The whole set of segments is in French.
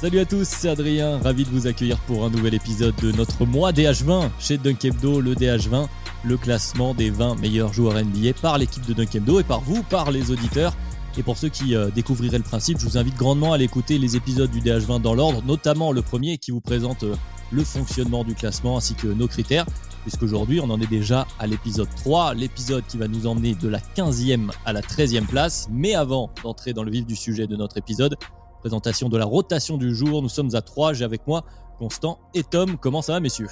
Salut à tous, c'est Adrien, ravi de vous accueillir pour un nouvel épisode de notre mois DH20 chez Dunkebdo, le DH20, le classement des 20 meilleurs joueurs NBA par l'équipe de Dunkebdo et par vous, par les auditeurs. Et pour ceux qui euh, découvriraient le principe, je vous invite grandement à aller écouter les épisodes du DH20 dans l'ordre, notamment le premier qui vous présente euh, le fonctionnement du classement ainsi que nos critères, puisqu'aujourd'hui on en est déjà à l'épisode 3, l'épisode qui va nous emmener de la 15e à la 13e place. Mais avant d'entrer dans le vif du sujet de notre épisode, Présentation de la rotation du jour. Nous sommes à 3. J'ai avec moi Constant et Tom. Comment ça va, messieurs?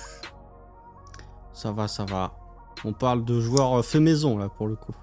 Ça va, ça va. On parle de joueurs fait maison, là, pour le coup.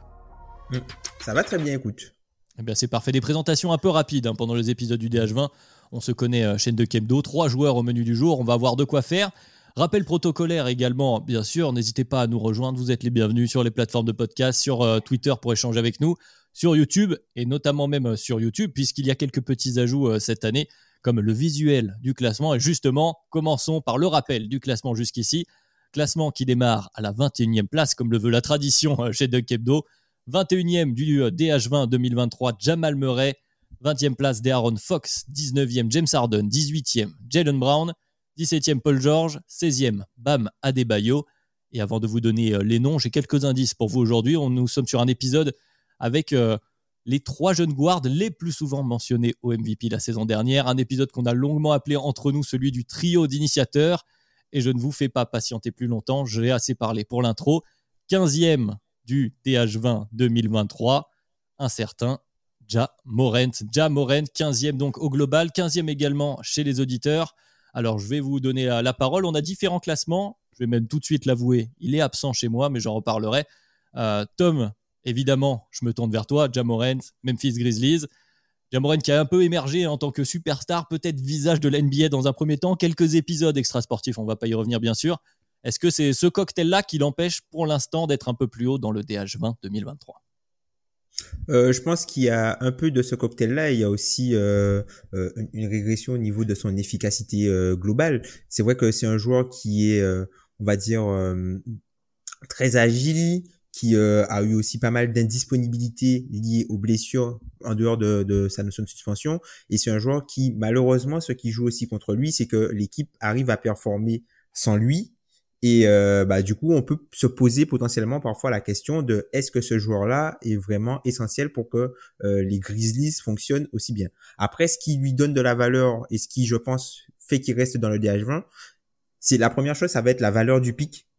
Mm. Ça va très bien, écoute. Eh bien, c'est parfait. Des présentations un peu rapides hein, pendant les épisodes du DH20. On se connaît, euh, chaîne de Kemdo. Trois joueurs au menu du jour. On va avoir de quoi faire. Rappel protocolaire également, bien sûr. N'hésitez pas à nous rejoindre. Vous êtes les bienvenus sur les plateformes de podcast, sur euh, Twitter pour échanger avec nous sur YouTube et notamment même euh, sur YouTube puisqu'il y a quelques petits ajouts euh, cette année comme le visuel du classement. Et justement, commençons par le rappel du classement jusqu'ici. Classement qui démarre à la 21e place comme le veut la tradition euh, chez Duck Hebdo. 21e du DH20 2023, Jamal Murray. 20e place d'Aaron Fox. 19e James Harden. 18e Jalen Brown. 17e Paul George. 16e Bam Adebayo. Et avant de vous donner les noms, j'ai quelques indices pour vous aujourd'hui. Nous sommes sur un épisode avec euh, les trois jeunes guards les plus souvent mentionnés au MVP la saison dernière. Un épisode qu'on a longuement appelé entre nous celui du trio d'initiateurs. Et je ne vous fais pas patienter plus longtemps, j'ai assez parlé pour l'intro. 15e du TH20 2023, un certain Ja Morent. Ja Morent, 15e donc au global, 15e également chez les auditeurs. Alors je vais vous donner la parole. On a différents classements. Je vais même tout de suite l'avouer, il est absent chez moi, mais j'en reparlerai. Euh, Tom, Évidemment, je me tourne vers toi, Jamorant, Memphis Grizzlies. Jamorant qui a un peu émergé en tant que superstar, peut-être visage de l'NBA dans un premier temps, quelques épisodes extrasportifs, on ne va pas y revenir bien sûr. Est-ce que c'est ce cocktail-là qui l'empêche pour l'instant d'être un peu plus haut dans le DH20 2023 euh, je pense qu'il y a un peu de ce cocktail-là. Il y a aussi euh, euh, une régression au niveau de son efficacité globale. C'est vrai que c'est un joueur qui est, on va dire, très agile, qui euh, a eu aussi pas mal d'indisponibilité liée aux blessures en dehors de, de sa notion de suspension. Et c'est un joueur qui, malheureusement, ce qui joue aussi contre lui, c'est que l'équipe arrive à performer sans lui. Et euh, bah, du coup, on peut se poser potentiellement parfois la question de est-ce que ce joueur-là est vraiment essentiel pour que euh, les Grizzlies fonctionnent aussi bien. Après, ce qui lui donne de la valeur et ce qui, je pense, fait qu'il reste dans le DH20, c'est la première chose, ça va être la valeur du pic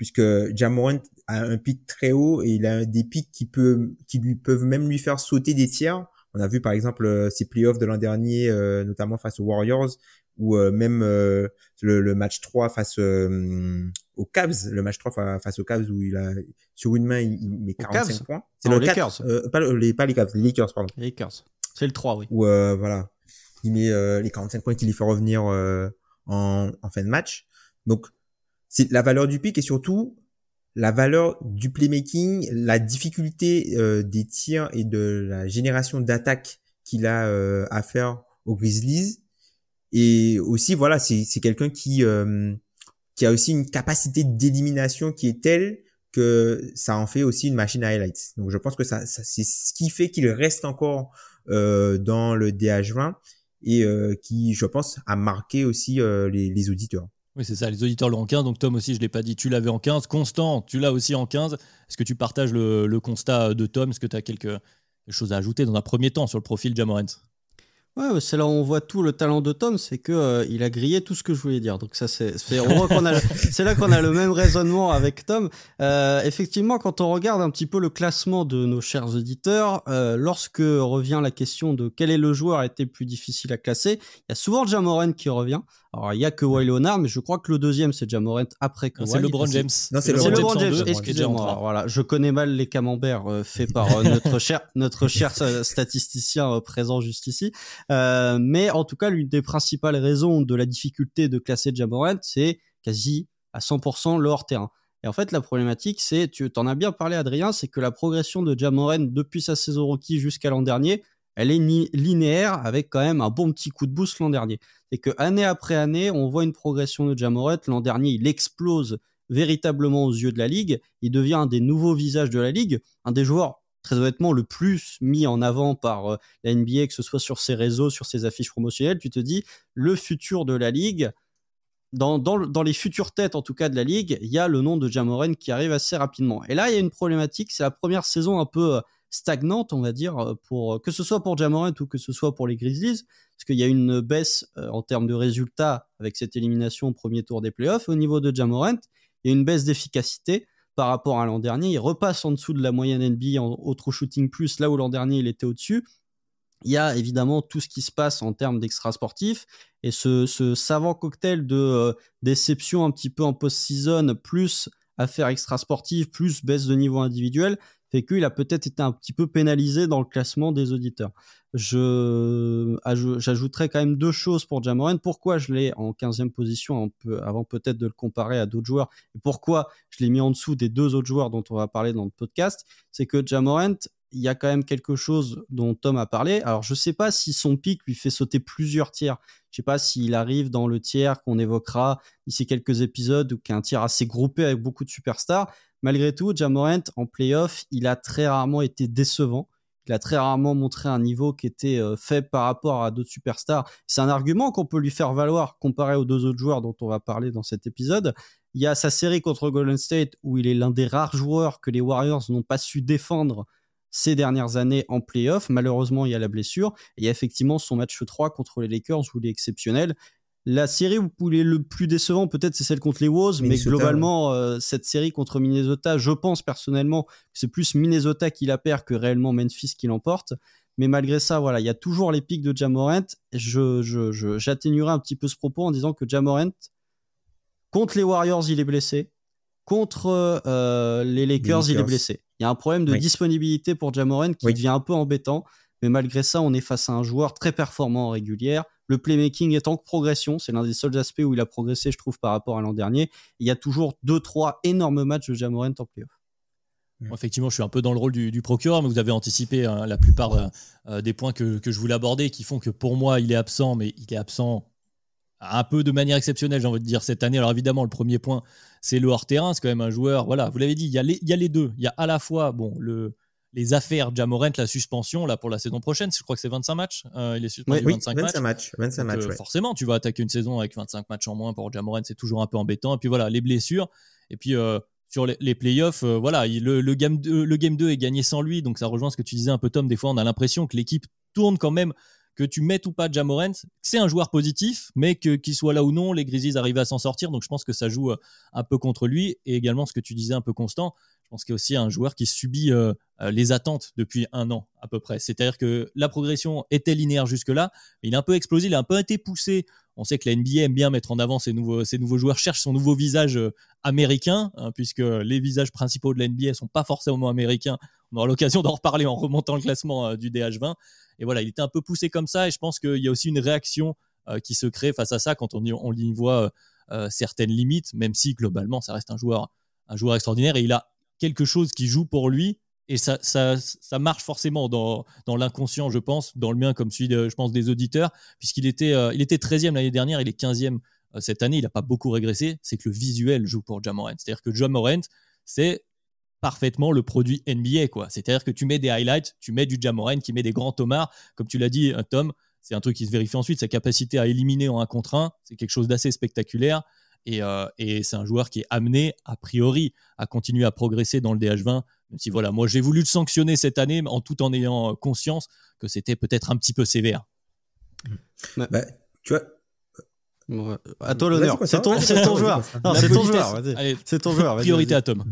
puisque Jamorant a un pic très haut et il a des pics qui, peut, qui lui peuvent même lui faire sauter des tiers. On a vu par exemple euh, ses playoffs de l'an dernier, euh, notamment face aux Warriors, ou euh, même le, match 3 face aux Cavs, le match 3 face aux Cavs où il a sur une main il, met 45 points. C'est le Lakers. pas, les, pas les Cavs, les Lakers pardon. Les Lakers. C'est le 3 oui. Ou voilà, il met les 45 points qui lui fait revenir en, en fin de match. Donc c'est la valeur du pic et surtout la valeur du playmaking, la difficulté euh, des tirs et de la génération d'attaques qu'il a euh, à faire aux Grizzlies. Et aussi, voilà, c'est quelqu'un qui euh, qui a aussi une capacité d'élimination qui est telle que ça en fait aussi une machine à highlights. Donc je pense que ça, ça c'est ce qui fait qu'il reste encore dans le DH20 et qui, je pense, a marqué aussi les, les auditeurs. Oui, c'est ça, les auditeurs l'ont en 15, donc Tom aussi, je ne l'ai pas dit, tu l'avais en 15. Constant, tu l'as aussi en 15. Est-ce que tu partages le, constat de Tom? Est-ce que tu as quelque chose à ajouter dans un premier temps sur le profil Jamorant Ouais, c'est là où on voit tout le talent de Tom, c'est que euh, il a grillé tout ce que je voulais dire. Donc ça, c'est c'est là qu'on a le même raisonnement avec Tom. Euh, effectivement, quand on regarde un petit peu le classement de nos chers auditeurs, euh, lorsque revient la question de quel est le joueur a été le plus difficile à classer, il y a souvent Jamoran qui revient. Alors, il y a que Kawhi Leonard, mais je crois que le deuxième, c'est Jamorant après Kawhi. C'est LeBron James. Non, c'est LeBron LeBron James, James. excusez-moi. Voilà, je connais mal les camemberts euh, faits par euh, notre cher, notre cher euh, statisticien euh, présent juste ici. Euh, mais en tout cas, l'une des principales raisons de la difficulté de classer Jamorant, c'est quasi à 100% le hors-terrain. Et en fait, la problématique, c'est, tu t'en as bien parlé, Adrien, c'est que la progression de Jamorant depuis sa saison rookie jusqu'à l'an dernier, elle est linéaire avec quand même un bon petit coup de boost l'an dernier. C'est que année après année, on voit une progression de Jamorant. L'an dernier, il explose véritablement aux yeux de la ligue. Il devient un des nouveaux visages de la ligue, un des joueurs très honnêtement le plus mis en avant par euh, la NBA, que ce soit sur ses réseaux, sur ses affiches promotionnelles. Tu te dis, le futur de la ligue, dans, dans, le- dans les futures têtes en tout cas de la ligue, il y a le nom de Jamoran qui arrive assez rapidement. Et là, il y a une problématique, c'est la première saison un peu euh, stagnante, on va dire, euh, pour que ce soit pour Jamoran ou que ce soit pour les Grizzlies, parce qu'il y a une baisse euh, en termes de résultats avec cette élimination au premier tour des playoffs. Au niveau de Jamorant, il y a une baisse d'efficacité par rapport à l'an dernier. Il repasse en dessous de la moyenne NBA en, au true shooting plus, là où l'an dernier il était au-dessus. Il y a évidemment tout ce qui se passe en termes d'extra sportifs et ce, savant cocktail de euh, déception un petit peu en post-season plus affaires extra sportives plus baisse de niveau individuel fait qu'il a peut-être été un petit peu pénalisé dans le classement des auditeurs. Je aj- j'ajouterais quand même deux choses pour Jamoran. Pourquoi je l'ai en 15e position avant peut-être de le comparer à d'autres joueurs et pourquoi je l'ai mis en dessous des deux autres joueurs dont on va parler dans le podcast, c'est que Jamorant, il y a quand même quelque chose dont Tom a parlé. Alors, je sais pas si son pic lui fait sauter plusieurs tiers. Je sais pas s'il arrive dans le tiers qu'on évoquera d'ici quelques épisodes ou qu'il y a un tiers assez groupé avec beaucoup de superstars. Malgré tout, Jamorant, en playoff, il a très rarement été décevant. Il a très rarement montré un niveau qui était euh, faible par rapport à d'autres superstars. C'est un argument qu'on peut lui faire valoir comparé aux deux autres joueurs dont on va parler dans cet épisode. Il y a sa série contre Golden State où il est l'un des rares joueurs que les Warriors n'ont pas su défendre ces dernières années en playoff. Malheureusement, il y a la blessure. Et il y a effectivement son match 3 contre les Lakers où il est exceptionnel. La série où il est le plus décevant, peut-être, c'est celle contre les Wolves, mais globalement, euh, cette série contre Minnesota, je pense personnellement que c'est plus Minnesota qui la perd que réellement Memphis qui l'emporte. Mais malgré ça, voilà, il y a toujours les pics de Jamorant. Je, je, je- j'atténuerai un petit peu ce propos en disant que Jamorant, contre les Warriors, il est blessé. Contre euh, les Lakers, il est blessé. Il y a un problème de Oui. disponibilité pour Jamorant qui Oui. devient un peu embêtant. Mais malgré ça, on est face à un joueur très performant en régulière. Le playmaking est en progression. C'est l'un des seuls aspects où il a progressé, je trouve, par rapport à l'an dernier. Il y a toujours deux, trois énormes matchs de Jamorant en playoff. Bon, effectivement, je suis un peu dans le rôle du, du procureur, mais vous avez anticipé hein, la plupart euh, euh, des points que, que je voulais aborder qui font que pour moi, il est absent, mais il est absent un peu de manière exceptionnelle, j'ai envie de dire, cette année. Alors évidemment, le premier point, c'est le hors-terrain. C'est quand même un joueur, voilà, vous l'avez dit, il y, a les, il y a les deux. Il y a à la fois bon, le, les affaires Jamorant, la suspension là, pour la saison prochaine. Je crois que c'est 25 matchs. Euh, il est suspendu Oui, 25 25 matchs. matchs. 25 Donc, matchs, euh, ouais. Forcément, tu vas attaquer une saison avec 25 matchs en moins pour Jamoran, c'est toujours un peu embêtant. Et puis voilà, les blessures. Et puis euh, sur les, les playoffs, euh, voilà, il- le, le, game 2, le game 2 est gagné sans lui. Donc ça rejoint ce que tu disais un peu, Tom. Des fois, on a l'impression que l'équipe tourne quand même. Que tu mettes ou pas Jamorant, c'est un joueur positif, mais que qu'il soit là ou non, les Grizzlies arrivent à s'en sortir. Donc je pense que ça joue un peu contre lui. Et également ce que tu disais un peu constant, pense qu'il y a aussi un joueur qui subit euh, euh, les attentes depuis un an à peu près. C'est-à-dire que la progression était linéaire jusque-là, il a un peu explosé, il a un peu été poussé. On sait que la NBA aime bien mettre en avant ces nouveaux, ces nouveaux joueurs, cherche son nouveau visage euh, américain, hein, puisque les visages principaux de la NBA sont pas forcément américains. On aura l'occasion d'en reparler en remontant le classement du DH20. Et voilà, il était un peu poussé comme ça, et je pense qu'il y a aussi une réaction qui se crée face à ça quand on y, voit certaines limites, même si globalement ça reste un joueur, un joueur extraordinaire, et il a quelque chose qui joue pour lui et ça, ça, ça marche forcément dans, dans l'inconscient, je pense, dans le mien comme celui, de, je pense, des auditeurs, puisqu'il était, euh, il était 13e l'année dernière, il est 15e euh, cette année, il n'a pas beaucoup régressé, c'est que le visuel joue pour Jamorant. C'est-à-dire que Jamorant, c'est parfaitement le produit NBA, quoi. C'est-à-dire que tu mets des highlights, tu mets du Jamorant qui met des grands tomards, comme tu l'as dit, euh, Tom, c'est un truc qui se vérifie ensuite, sa capacité à éliminer en un contre un, c'est quelque chose d'assez spectaculaire. Et, euh, et c'est un joueur qui est amené, a priori, à continuer à progresser dans le DH20. Même si, voilà, moi, j'ai voulu le sanctionner cette année, en tout en ayant euh, conscience que c'était peut-être un petit peu sévère. Bah, tu vois, à toi l'honneur. C'est ton, c'est ton joueur. Non, c'est ton joueur. C'est ton joueur. Priorité à Tom.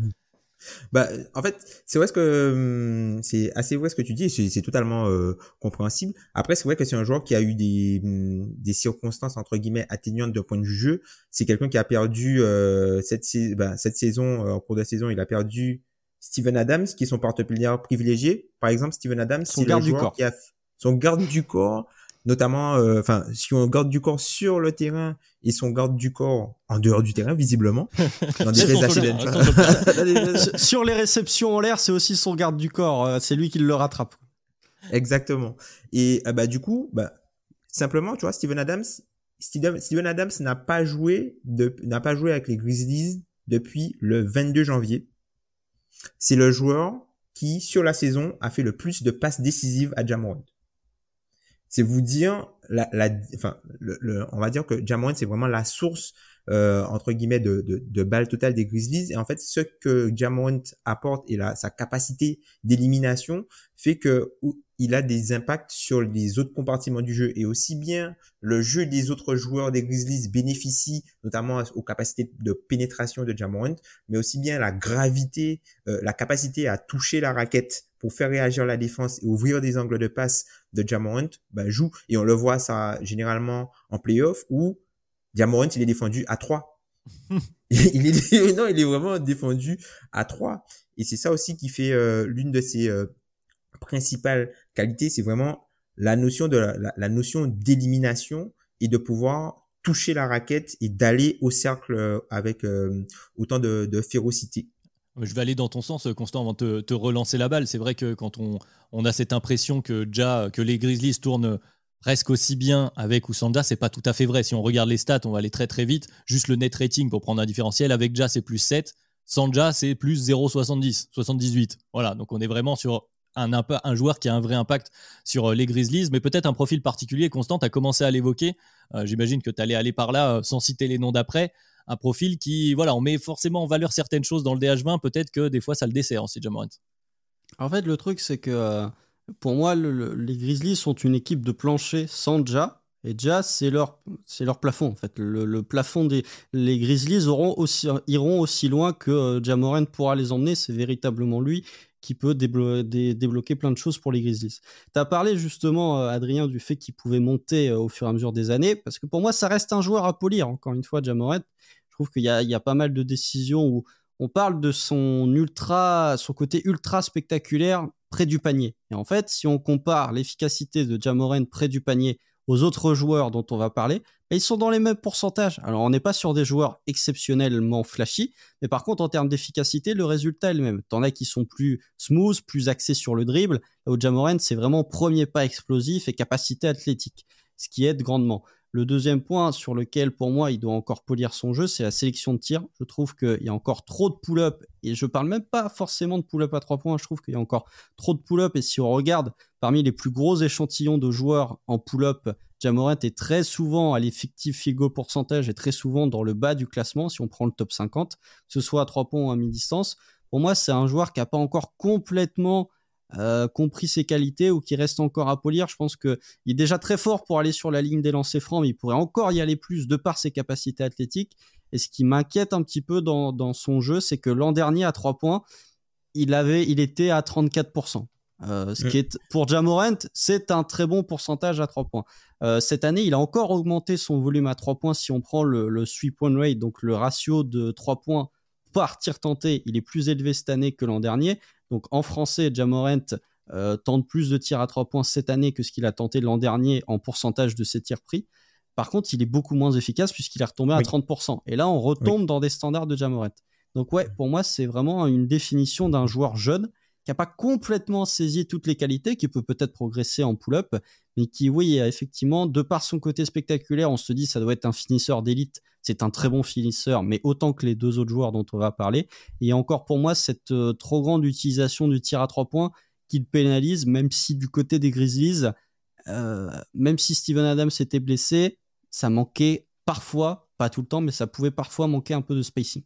Bah, en fait, c'est vrai ce que hum, c'est assez vrai ce que tu dis. C'est totalement euh, compréhensible. Après, c'est vrai que c'est un joueur qui a eu des hum, des circonstances entre guillemets atténuantes d'un point de vue jeu. C'est quelqu'un qui a perdu euh, cette bah, cette saison euh, en cours de saison, il a perdu Steven Adams, qui est son partenaire privilégié. Par exemple, Steven Adams, son garde du corps. Qui a son garde du corps notamment, euh, enfin, si on garde du corps sur le terrain et son garde du corps en dehors du terrain, visiblement, dans des sur les réceptions en l'air, c'est aussi son garde du corps, euh, c'est lui qui le rattrape. Exactement. Et euh, bah du coup, bah simplement, tu vois, Steven Adams, Steven Adams n'a pas joué de, n'a pas joué avec les Grizzlies depuis le 22 janvier. C'est le joueur qui, sur la saison, a fait le plus de passes décisives à Jamorant c'est vous dire on va dire que Jamorant c'est vraiment la source euh, entre guillemets de, de, de balles totales des Grizzlies. Et en fait ce que Jamorant apporte et la, sa capacité d'élimination fait que il a des impacts sur les autres compartiments du jeu. Et aussi bien le jeu des autres joueurs des Grizzlies bénéficie notamment aux capacités de pénétration de Jamorant mais aussi bien la gravité euh, la capacité à toucher la raquette pour faire réagir la défense et ouvrir des angles de passe de Jamorant, bah, joue. Et on le voit ça généralement en playoff où Jamorant, il est défendu à 3. il est, non, il est vraiment défendu à 3. Et c'est ça aussi qui fait euh, l'une de ses euh, principales qualités, c'est vraiment la notion de la, la, notion d'élimination et de pouvoir toucher la raquette et d'aller au cercle euh, avec autant de, de férocité. Je vais aller dans ton sens, Constant, avant de te, relancer la balle. C'est vrai que quand on, a cette impression que, déjà, que les Grizzlies tournent presque aussi bien avec ou sans Ja, c'est pas tout à fait vrai. Si on regarde les stats, on va aller très très vite. Juste le net rating pour prendre un différentiel. Avec Ja, c'est plus 7. Sans Ja, c'est plus 0,70, 78. Voilà, donc on est vraiment sur un, joueur qui a un vrai impact sur euh, les Grizzlies, mais peut-être un profil particulier. Constant, tu as commencé à l'évoquer. Euh, j'imagine que tu allais aller par là euh, sans citer les noms d'après un profil qui, voilà, on met forcément en valeur certaines choses dans le DH20, peut-être que des fois ça le dessert aussi, Jamorant. En fait, le truc, c'est que euh, pour moi, les Grizzlies sont une équipe de plancher sans Ja. Et Ja, c'est leur, c'est leur plafond, en fait. Le, plafond des les Grizzlies auront aussi, iront aussi loin que euh, pourra les emmener. C'est véritablement lui qui peut débloquer plein de choses pour les Grizzlies. Tu as parlé justement, euh, Adrien, du fait qu'il pouvait monter au fur et à mesure des années, parce que pour moi, ça reste un joueur à polir, encore une fois, Jamorant trouve qu'il y, a, pas mal de décisions où on parle de son ultra, son côté ultra spectaculaire près du panier. Et en fait, si on compare l'efficacité de Jamoren près du panier aux autres joueurs dont on va parler, bah, ils sont dans les mêmes pourcentages. Alors, on n'est pas sur des joueurs exceptionnellement flashy, mais par contre, en termes d'efficacité, le résultat est le même. T'en as qui sont plus smooth, plus axés sur le dribble. Au Jamoren, c'est vraiment premier pas explosif et capacité athlétique, ce qui aide grandement. Le deuxième point sur lequel, pour moi, il doit encore polir son jeu, c'est la sélection de tir. Je trouve qu'il y a encore trop de pull-up, et je parle même pas forcément de pull-up à trois points, je trouve qu'il y a encore trop de pull-up, et si on regarde parmi les plus gros échantillons de joueurs en pull-up, Jamorant est très souvent à l'effectif goal pourcentage et très souvent dans le bas du classement, si on prend le top 50, que ce soit à trois points ou à mi-distance. Pour moi, c'est un joueur qui n'a pas encore complètement euh, compris ses qualités ou qui reste encore à polir. Je pense qu'il est déjà très fort pour aller sur la ligne des lancers francs, mais il pourrait encore y aller plus de par ses capacités athlétiques. Et ce qui m'inquiète un petit peu dans, son jeu, c'est que l'an dernier, à 3 points, il, avait, il était à 34%. Euh, ce mm. qui est pour Jamorant, c'est un très bon pourcentage à 3 points. Euh, cette année, il a encore augmenté son volume à 3 points. Si on prend le, le three point rate, donc le ratio de 3 points par tir tenté, il est plus élevé cette année que l'an dernier. Donc en français, Jamorant euh, tente plus de tirs à 3 points cette année que ce qu'il a tenté l'an dernier en pourcentage de ses tirs pris. Par contre, il est beaucoup moins efficace puisqu'il est retombé à 30%. Et là, on retombe dans des standards de Jamorant. Donc ouais, pour moi, c'est vraiment une définition d'un joueur jeune qui n'a pas complètement saisi toutes les qualités, qui peut peut-être progresser en pull-up, mais qui, oui, effectivement, de par son côté spectaculaire, on se dit ça doit être un finisseur d'élite. C'est un très bon finisseur, mais autant que les deux autres joueurs dont on va parler. Et encore pour moi, cette euh, trop grande utilisation du tir à trois points qui le pénalise, même si du côté des Grizzlies, euh, même si Steven Adams était blessé, ça manquait parfois, pas tout le temps, mais ça pouvait parfois manquer un peu de spacing.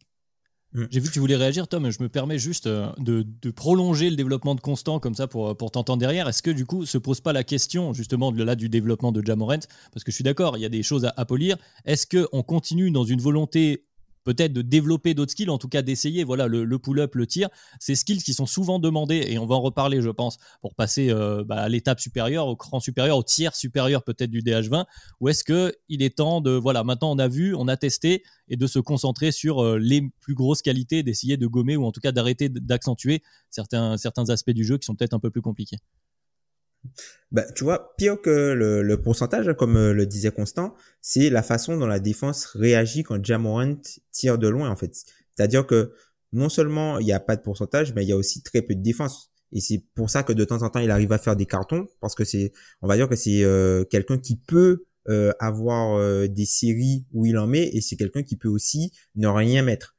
Mm. J'ai vu que tu voulais réagir, Tom. Je me permets juste euh, de, prolonger le développement de Constant comme ça pour, pour t'entendre derrière. Est-ce que du coup se pose pas la question justement de là du développement de Jamorent? Parce que je suis d'accord, il y a des choses à, à polir. Est-ce qu'on continue dans une volonté peut-être de développer d'autres skills, en tout cas d'essayer. Voilà, le, pull-up, le tir, ces skills qui sont souvent demandés, et on va en reparler, je pense, pour passer euh, bah, à l'étape supérieure, au cran supérieur, au tiers supérieur peut-être du DH20, ou est-ce qu'il est temps de, voilà, maintenant on a vu, on a testé, et de se concentrer sur euh, les plus grosses qualités, d'essayer de gommer, ou en tout cas d'arrêter d'accentuer certains, certains aspects du jeu qui sont peut-être un peu plus compliqués. Bah, tu vois, pire que le, pourcentage, hein, comme euh, le disait Constant, c'est la façon dont la défense réagit quand Jamorant tire de loin, en fait. C'est-à-dire que non seulement il n'y a pas de pourcentage, mais il y a aussi très peu de défense. Et c'est pour ça que de temps en temps, il arrive à faire des cartons, parce que c'est, on va dire que c'est euh, quelqu'un qui peut euh, avoir des séries où il en met, et c'est quelqu'un qui peut aussi ne rien mettre.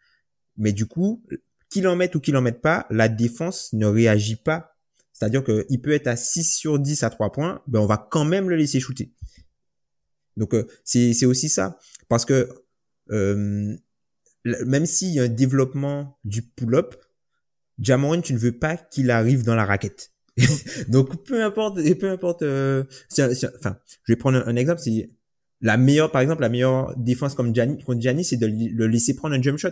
Mais du coup, qu'il en mette ou qu'il en mette pas, la défense ne réagit pas c'est-à-dire qu'il peut être à 6 sur 10 à 3 points, ben on va quand même le laisser shooter. Donc euh, c'est aussi ça. Parce que euh, même s'il y a un développement du pull-up, Jamoran, tu ne veux pas qu'il arrive dans la raquette. Donc peu importe, peu importe. Euh, enfin, je vais prendre un, exemple. La meilleure, par exemple, la meilleure défense comme contre Gianni, c'est de le laisser prendre un jump shot.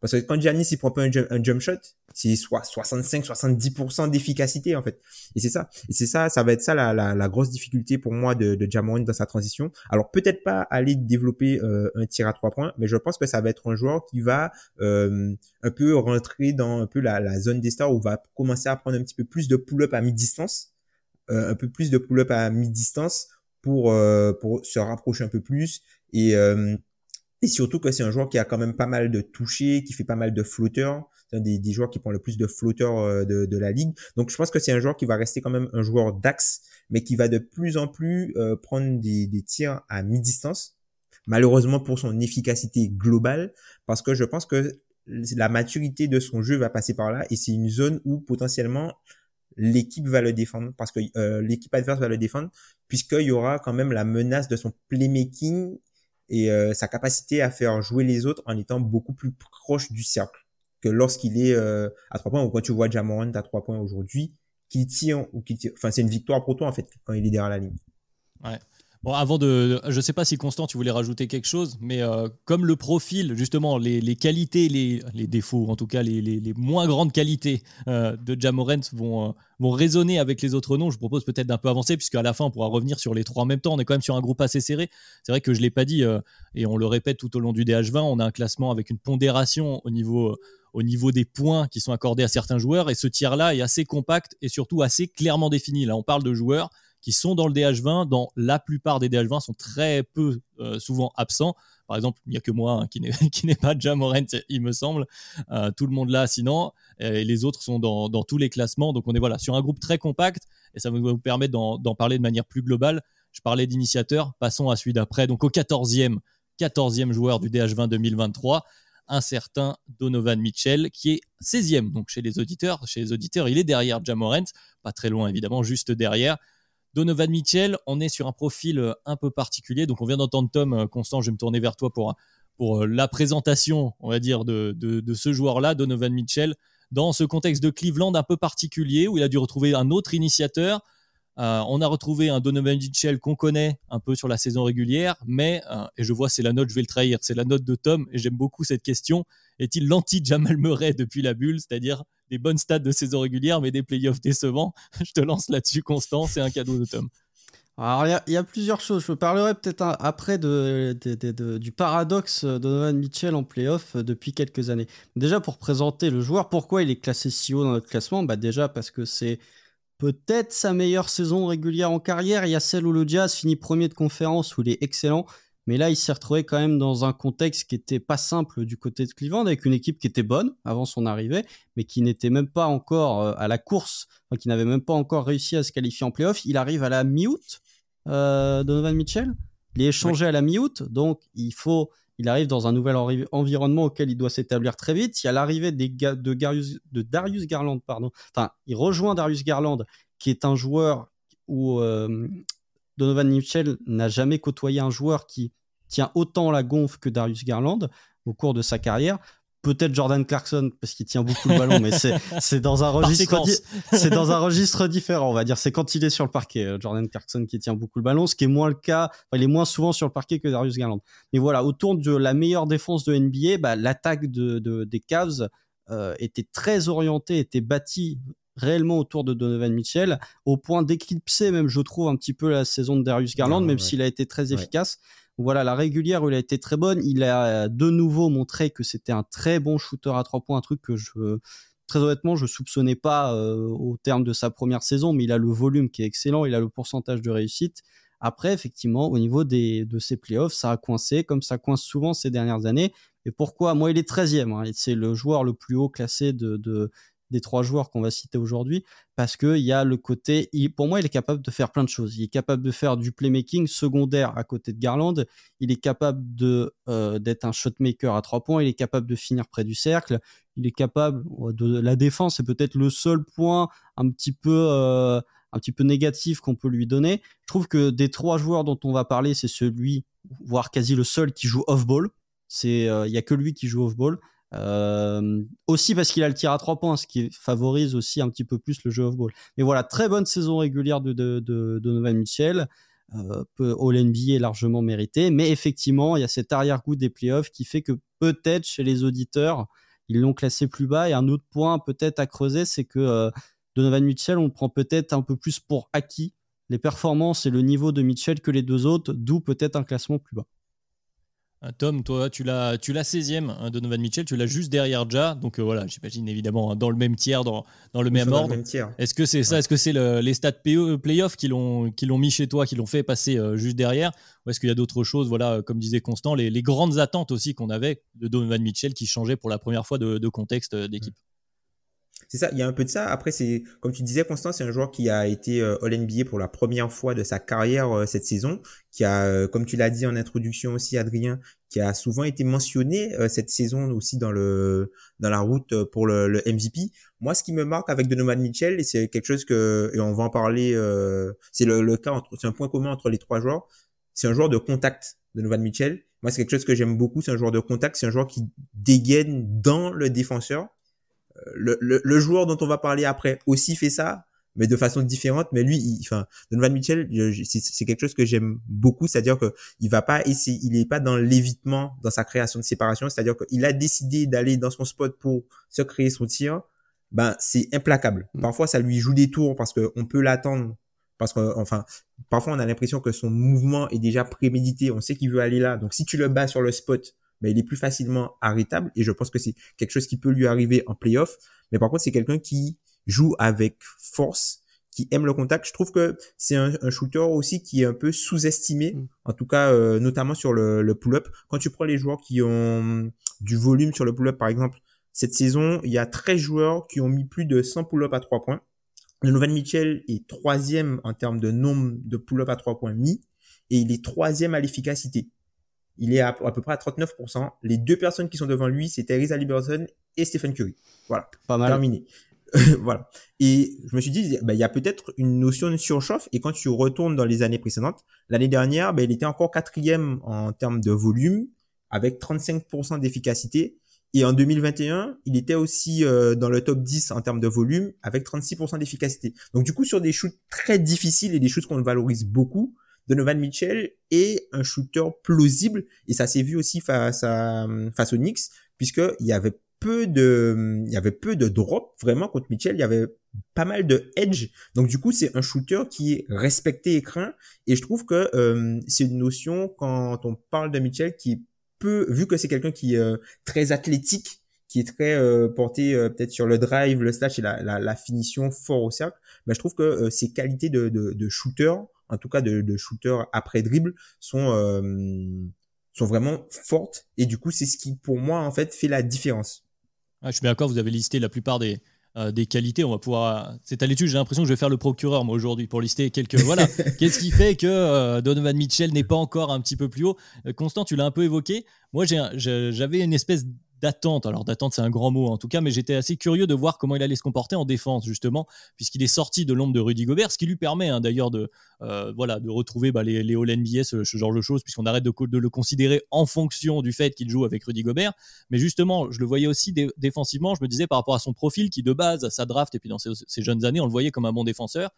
Parce que quand Giannis il prend pas un jump, shot, c'est soit 65-70% d'efficacité en fait. Et c'est ça. Et c'est ça, ça va être ça la, la, la grosse difficulté pour moi de, de dans sa transition. Alors peut-être pas aller développer euh, un tir à trois points, mais je pense que ça va être un joueur qui va euh, un peu rentrer dans un peu la, la zone des stars où va commencer à prendre un petit peu plus de pull-up à mi-distance, euh, un peu plus de pull-up à mi-distance pour pour se rapprocher un peu plus et et surtout que c'est un joueur qui a quand même pas mal de touchés, qui fait pas mal de flotteurs. C'est un des, des, joueurs qui prend le plus de flotteurs euh, de, de, la ligue. Donc je pense que c'est un joueur qui va rester quand même un joueur d'axe, mais qui va de plus en plus euh, prendre des, des tirs à mi-distance. Malheureusement pour son efficacité globale, parce que je pense que la maturité de son jeu va passer par là, et c'est une zone où potentiellement l'équipe va le défendre, parce que euh, l'équipe adverse va le défendre, puisqu'il y aura quand même la menace de son playmaking et euh, sa capacité à faire jouer les autres en étant beaucoup plus proche du cercle que lorsqu'il est euh, à trois points. Ou quand tu vois Jamorant à trois points aujourd'hui qu'il tire ou qu'il tire enfin c'est une victoire pour toi en fait quand il est derrière la ligne Bon, avant de, je sais pas si Constant, tu voulais rajouter quelque chose, mais euh, comme le profil, justement, les, qualités, les, défauts, en tout cas les, moins grandes qualités euh, de Jamorant vont, euh, résonner avec les autres noms, je propose peut-être d'un peu avancer, puisque à la fin, on pourra revenir sur les trois en même temps. On est quand même sur un groupe assez serré. C'est vrai que je l'ai pas dit, et on le répète tout au long du DH20, on a un classement avec une pondération au niveau des points qui sont accordés à certains joueurs. Et ce tiers-là est assez compact et surtout assez clairement défini. Là, on parle de joueurs qui sont dans le DH20, dans la plupart des DH20 sont très peu euh, souvent absents. Par exemple, il n'y a que moi hein, qui n'est pas Jamorant, il me semble. Euh, tout le monde là, sinon, et les autres sont dans, dans, tous les classements. Donc on est voilà sur un groupe très compact et ça va vous permettre d'en parler de manière plus globale. Je parlais d'initiateur, passons à celui d'après. Donc au 14e, 14e joueur du DH20 2023 un certain Donovan Mitchell qui est 16e donc chez les auditeurs. Chez les auditeurs, il est derrière Jamorant, pas très loin évidemment, juste derrière. Donovan Mitchell, on est sur un profil euh, un peu particulier. Donc, on vient d'entendre Tom euh, Constant. Je vais me tourner vers toi pour, pour euh, la présentation, on va dire, de, de, ce joueur-là, Donovan Mitchell, dans ce contexte de Cleveland un peu particulier où il a dû retrouver un autre initiateur. on a retrouvé un Donovan Mitchell qu'on connaît un peu sur la saison régulière, mais, et je vois, c'est la note, je vais le trahir, c'est la note de Tom, et j'aime beaucoup cette question. Est-il l'anti-Jamal Murray depuis la bulle, c'est-à-dire des bonnes stats de saison régulière, mais des playoffs décevants. Je te lance là-dessus, Constant. C'est un cadeau de Tom. Alors, il y, a plusieurs choses. Je parlerai peut-être après du paradoxe de Donovan Mitchell en playoff euh, depuis quelques années. Déjà, pour présenter le joueur, pourquoi il est classé si haut dans notre classement? Bah Déjà, parce que c'est peut-être sa meilleure saison régulière en carrière. Il y a celle où le Jazz finit premier de conférence, où il est excellent. Mais là, il s'est retrouvé quand même dans un contexte qui était pas simple du côté de Cleveland, avec une équipe qui était bonne avant son arrivée, mais qui n'était même pas encore euh, à la course, qui n'avait même pas encore réussi à se qualifier en playoff. Il arrive à la mi-août, euh, Donovan Mitchell. Il est échangé à la mi-août, donc il faut, il arrive dans un nouvel environnement auquel il doit s'établir très vite. Il y a l'arrivée de, de Darius Garland, pardon. Enfin, il rejoint Darius Garland, qui est un joueur où euh, Donovan Mitchell n'a jamais côtoyé un joueur qui tient autant la gonfle que Darius Garland au cours de sa carrière. peut-être Jordan Clarkson parce qu'il tient beaucoup le ballon, mais c'est dans un registre c'est dans un registre différent, on va dire. C'est quand il est sur le parquet, euh, Jordan Clarkson qui tient beaucoup le ballon, ce qui est moins le cas. il est moins souvent sur le parquet que Darius Garland. Mais voilà, autour de la meilleure défense de NBA, bah, l'attaque de, de, des Cavs euh, était très orientée, était bâtie réellement autour de Donovan Mitchell, au point d'éclipser même, je trouve, un petit peu la saison de Darius Garland, même s'il a été très efficace. Voilà, la régulière, il a été très bonne. Il a de nouveau montré que c'était un très bon shooter à trois points, un truc que je, très honnêtement, je soupçonnais pas euh, au terme de sa première saison, mais il a le volume qui est excellent, il a le pourcentage de réussite. Après, effectivement, au niveau des, de ses playoffs, ça a coincé, comme ça coince souvent ces dernières années. Et pourquoi? Moi, il est 13e. Hein, c'est le joueur le plus haut classé de, des trois joueurs qu'on va citer aujourd'hui, parce qu'il y a le côté, pour moi, il est capable de faire plein de choses. Il est capable de faire du playmaking secondaire à côté de Garland, il est capable de euh, d'être un shotmaker à trois points, il est capable de finir près du cercle, il est capable de la défense, c'est peut-être le seul point un petit peu euh, un petit peu négatif qu'on peut lui donner. Je trouve que des trois joueurs dont on va parler, c'est celui, voire quasi le seul qui joue off-ball. C'est, euh, il y a que lui qui joue off-ball. Euh, aussi parce qu'il a le tir à trois points, ce qui favorise aussi un petit peu plus le jeu off-ball. Mais voilà, très bonne saison régulière de, de, de, Donovan Mitchell. Euh, All NBA largement mérité, mais effectivement, il y a cet arrière-goût des playoffs qui fait que peut-être chez les auditeurs, ils l'ont classé plus bas. Et un autre point peut-être à creuser, c'est que euh, Donovan Mitchell, on le prend peut-être un peu plus pour acquis les performances et le niveau de Mitchell que les deux autres, d'où peut-être un classement plus bas. Euh, Tom, toi, tu l'as, tu l'as 16e, hein, Donovan Mitchell, tu l'as juste derrière Ja. Donc euh, voilà, j'imagine évidemment hein, dans le même tiers, dans, dans le même ordre. Est-ce que c'est ça Est-ce que c'est les stats playoff qui l'ont, qui l'ont mis chez toi, qui l'ont fait passer euh, juste derrière? Ou est-ce qu'il y a d'autres choses Voilà, comme disait Constant, les, les, grandes attentes aussi qu'on avait de Donovan Mitchell qui changeait pour la première fois de, de contexte d'équipe? C'est ça, il y a un peu de ça. Après, c'est comme tu disais, Constant, c'est un joueur qui a été euh, All NBA pour la première fois de sa carrière euh, cette saison, qui a, euh, comme tu l'as dit en introduction aussi, Adrien, qui a souvent été mentionné cette saison aussi dans le dans la route pour le, MVP. Moi, ce qui me marque avec Donovan Mitchell, et c'est quelque chose que et on va en parler, c'est le, cas c'est un point commun entre les trois joueurs. C'est un joueur de contact, Donovan Mitchell. Moi, c'est quelque chose que j'aime beaucoup. C'est un joueur de contact. C'est un joueur qui dégaine dans le défenseur le, joueur dont on va parler après aussi fait ça, mais de façon différente. Mais lui, il, enfin, Donovan Mitchell, c'est quelque chose que j'aime beaucoup, c'est-à-dire que il va pas essayer, il est pas dans l'évitement dans sa création de séparation, c'est-à-dire qu'il a décidé d'aller dans son spot pour se créer son tir. Ben, c'est implacable. Mm. Parfois, ça lui joue des tours parce qu'on peut l'attendre. Parce que, enfin, parfois, on a l'impression que son mouvement est déjà prémédité. On sait qu'il veut aller là. Donc, si tu le bats sur le spot, mais il est plus facilement arrêtable et je pense que c'est quelque chose qui peut lui arriver en playoff. Mais par contre, c'est quelqu'un qui joue avec force, qui aime le contact. Je trouve que c'est un, shooter aussi qui est un peu sous-estimé, mm. en tout cas euh, notamment sur le, le pull-up. Quand tu prends les joueurs qui ont du volume sur le pull-up, par exemple, cette saison, il y a 13 joueurs qui ont mis plus de 100 pull-up à 3 points. Le Donovan Mitchell est troisième en termes de nombre de pull-up à 3 points mis et il est troisième à l'efficacité il est à, peu près à 39%. Les deux personnes qui sont devant lui, c'est Teresa Liberson et Stephen Curry. Voilà. Pas mal. Terminé. voilà. Et je me suis dit, bah, il y a peut-être une notion de surchauffe. Et quand tu retournes dans les années précédentes, l'année dernière, bah, il était encore quatrième en termes de volume, avec 35% d'efficacité. Et en 2021, il était aussi euh, dans le top 10 en termes de volume, avec 36% d'efficacité. Donc du coup, sur des shoots très difficiles et des shoots qu'on valorise beaucoup, Donovan Mitchell est un shooter plausible et ça s'est vu aussi face à face aux Knicks puisque il y avait peu de il y avait peu de drop vraiment contre Mitchell, il y avait pas mal de edge. Donc du coup, c'est un shooter qui est respecté et craint et je trouve que euh, c'est une notion quand on parle de Mitchell qui peut vu que c'est quelqu'un qui est euh, très athlétique qui est très euh, porté peut-être sur le drive, le slash et la, la, finition fort au cercle, mais je trouve que ses qualités de, de, de shooter en tout cas de, de shooter après dribble, sont euh, sont vraiment fortes. Et du coup, c'est ce qui, pour moi, en fait, fait la différence. je suis bien d'accord, vous avez listé la plupart des, euh, des qualités. On va pouvoir. C'est à l'étude, j'ai l'impression que je vais faire le procureur, moi, aujourd'hui, pour lister quelques. Voilà. Qu'est-ce qui fait que euh, Donovan Mitchell n'est pas encore un petit peu plus haut? Constant, tu l'as un peu évoqué. Moi, j'avais une espèce d'attente. Alors d'attente, c'est un grand mot en tout cas, mais j'étais assez curieux de voir comment il allait se comporter en défense justement, puisqu'il est sorti de l'ombre de Rudy Gobert, ce qui lui permet hein, d'ailleurs de euh, voilà de retrouver bah, les, les All NBA, ce, genre de choses, puisqu'on arrête de, de, le considérer en fonction du fait qu'il joue avec Rudy Gobert. Mais justement, je le voyais aussi défensivement. Je me disais par rapport à son profil, qui de base à sa draft et puis dans ses, ses jeunes années, on le voyait comme un bon défenseur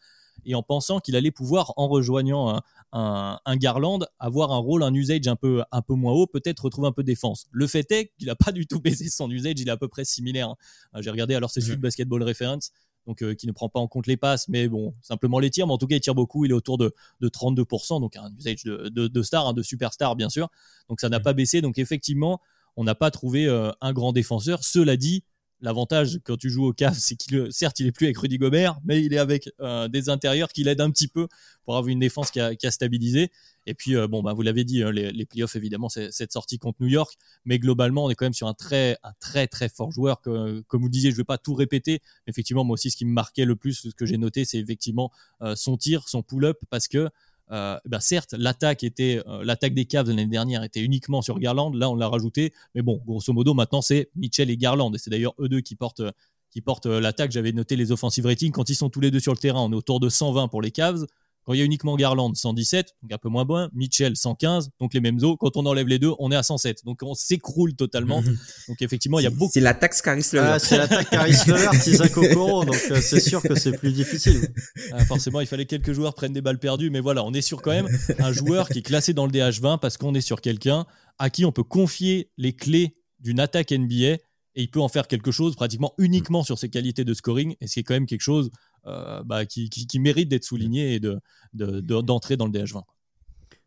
et en pensant qu'il allait pouvoir, en rejoignant un, Garland, avoir un rôle, un usage un peu, un peu moins haut, peut-être retrouver un peu de défense. Le fait est qu'il n'a pas du tout baissé son usage, il est à peu près similaire. Hein. Euh, j'ai regardé, alors c'est celui de Basketball Reference, donc euh, qui ne prend pas en compte les passes, mais bon, simplement les tirs, mais en tout cas il tire beaucoup, il est autour de, 32%, donc un usage de, star, hein, de superstar bien sûr, donc ça n'a pas baissé, donc effectivement, on n'a pas trouvé euh, un grand défenseur. Cela dit, L'avantage quand tu joues au CAF, c'est qu'il, certes, il est plus avec Rudy Gobert, mais il est avec euh, des intérieurs qui l'aident un petit peu pour avoir une défense qui a, stabilisé. Et puis, euh, bon, bah, vous l'avez dit, hein, les, playoffs, évidemment, c'est cette sortie contre New York. Mais globalement, on est quand même sur un très, un très, très fort joueur. Que, comme vous disiez, je ne vais pas tout répéter. Mais effectivement, moi aussi, ce qui me marquait le plus, ce que j'ai noté, c'est effectivement euh, son tir, son pull-up, parce que euh, bah, certes, l'attaque était euh, l'attaque des Cavs l'année dernière était uniquement sur Garland. Là, on l'a rajouté, mais bon, grosso modo, maintenant c'est Mitchell et Garland, et c'est d'ailleurs eux deux qui portent qui portent l'attaque. J'avais noté les offensive ratings quand ils sont tous les deux sur le terrain. On est autour de 120 pour les Cavs. Quand il y a uniquement Garland, 117, donc un peu moins bon. Mitchell, 115, donc les mêmes eaux. Quand on enlève les deux, on est à 107. Donc on s'écroule totalement. donc effectivement, il y a beaucoup. C'est l'attaque Caris ah, c'est l'attaque Caris Levert, Isaac Okoro. Donc euh, c'est sûr que c'est plus difficile. Ah, forcément, il fallait que quelques joueurs prennent des balles perdues. Mais voilà, on est sur quand même un joueur qui est classé dans le DH20 parce qu'on est sur quelqu'un à qui on peut confier les clés d'une attaque NBA et il peut en faire quelque chose pratiquement uniquement sur ses qualités de scoring. Et c'est quand même quelque chose bah, qui, mérite d'être souligné et d'entrer de, dans le DH20.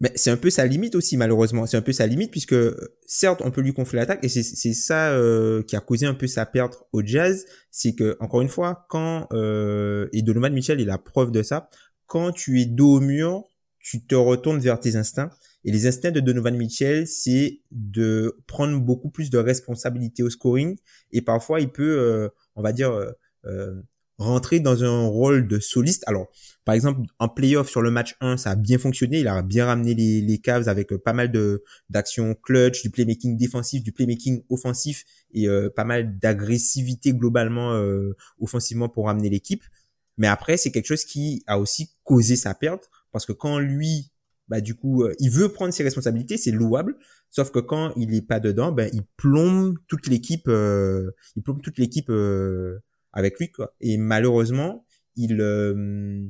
Mais c'est un peu sa limite aussi, malheureusement. C'est un peu sa limite, puisque certes, on peut lui confier l'attaque, et c'est ça euh, qui a causé un peu sa perte au jazz. C'est que, encore une fois, quand, euh, et Donovan Mitchell est la preuve de ça, quand tu es dos au mur, tu te retournes vers tes instincts. Et les instincts de Donovan Mitchell, c'est de prendre beaucoup plus de responsabilités au scoring. Et parfois, il peut, on va dire, rentrer dans un rôle de soliste. Alors, par exemple, en playoff sur le match 1, ça a bien fonctionné. Il a bien ramené les, les Cavs avec euh, pas mal de d'actions clutch, du playmaking défensif, du playmaking offensif et euh, pas mal d'agressivité globalement euh, offensivement pour ramener l'équipe. Mais après, c'est quelque chose qui a aussi causé sa perte parce que quand lui, bah du coup, il veut prendre ses responsabilités, c'est louable. Sauf que quand il est pas dedans, ben il plombe toute l'équipe, il plombe toute l'équipe avec lui quoi. Et malheureusement, il euh,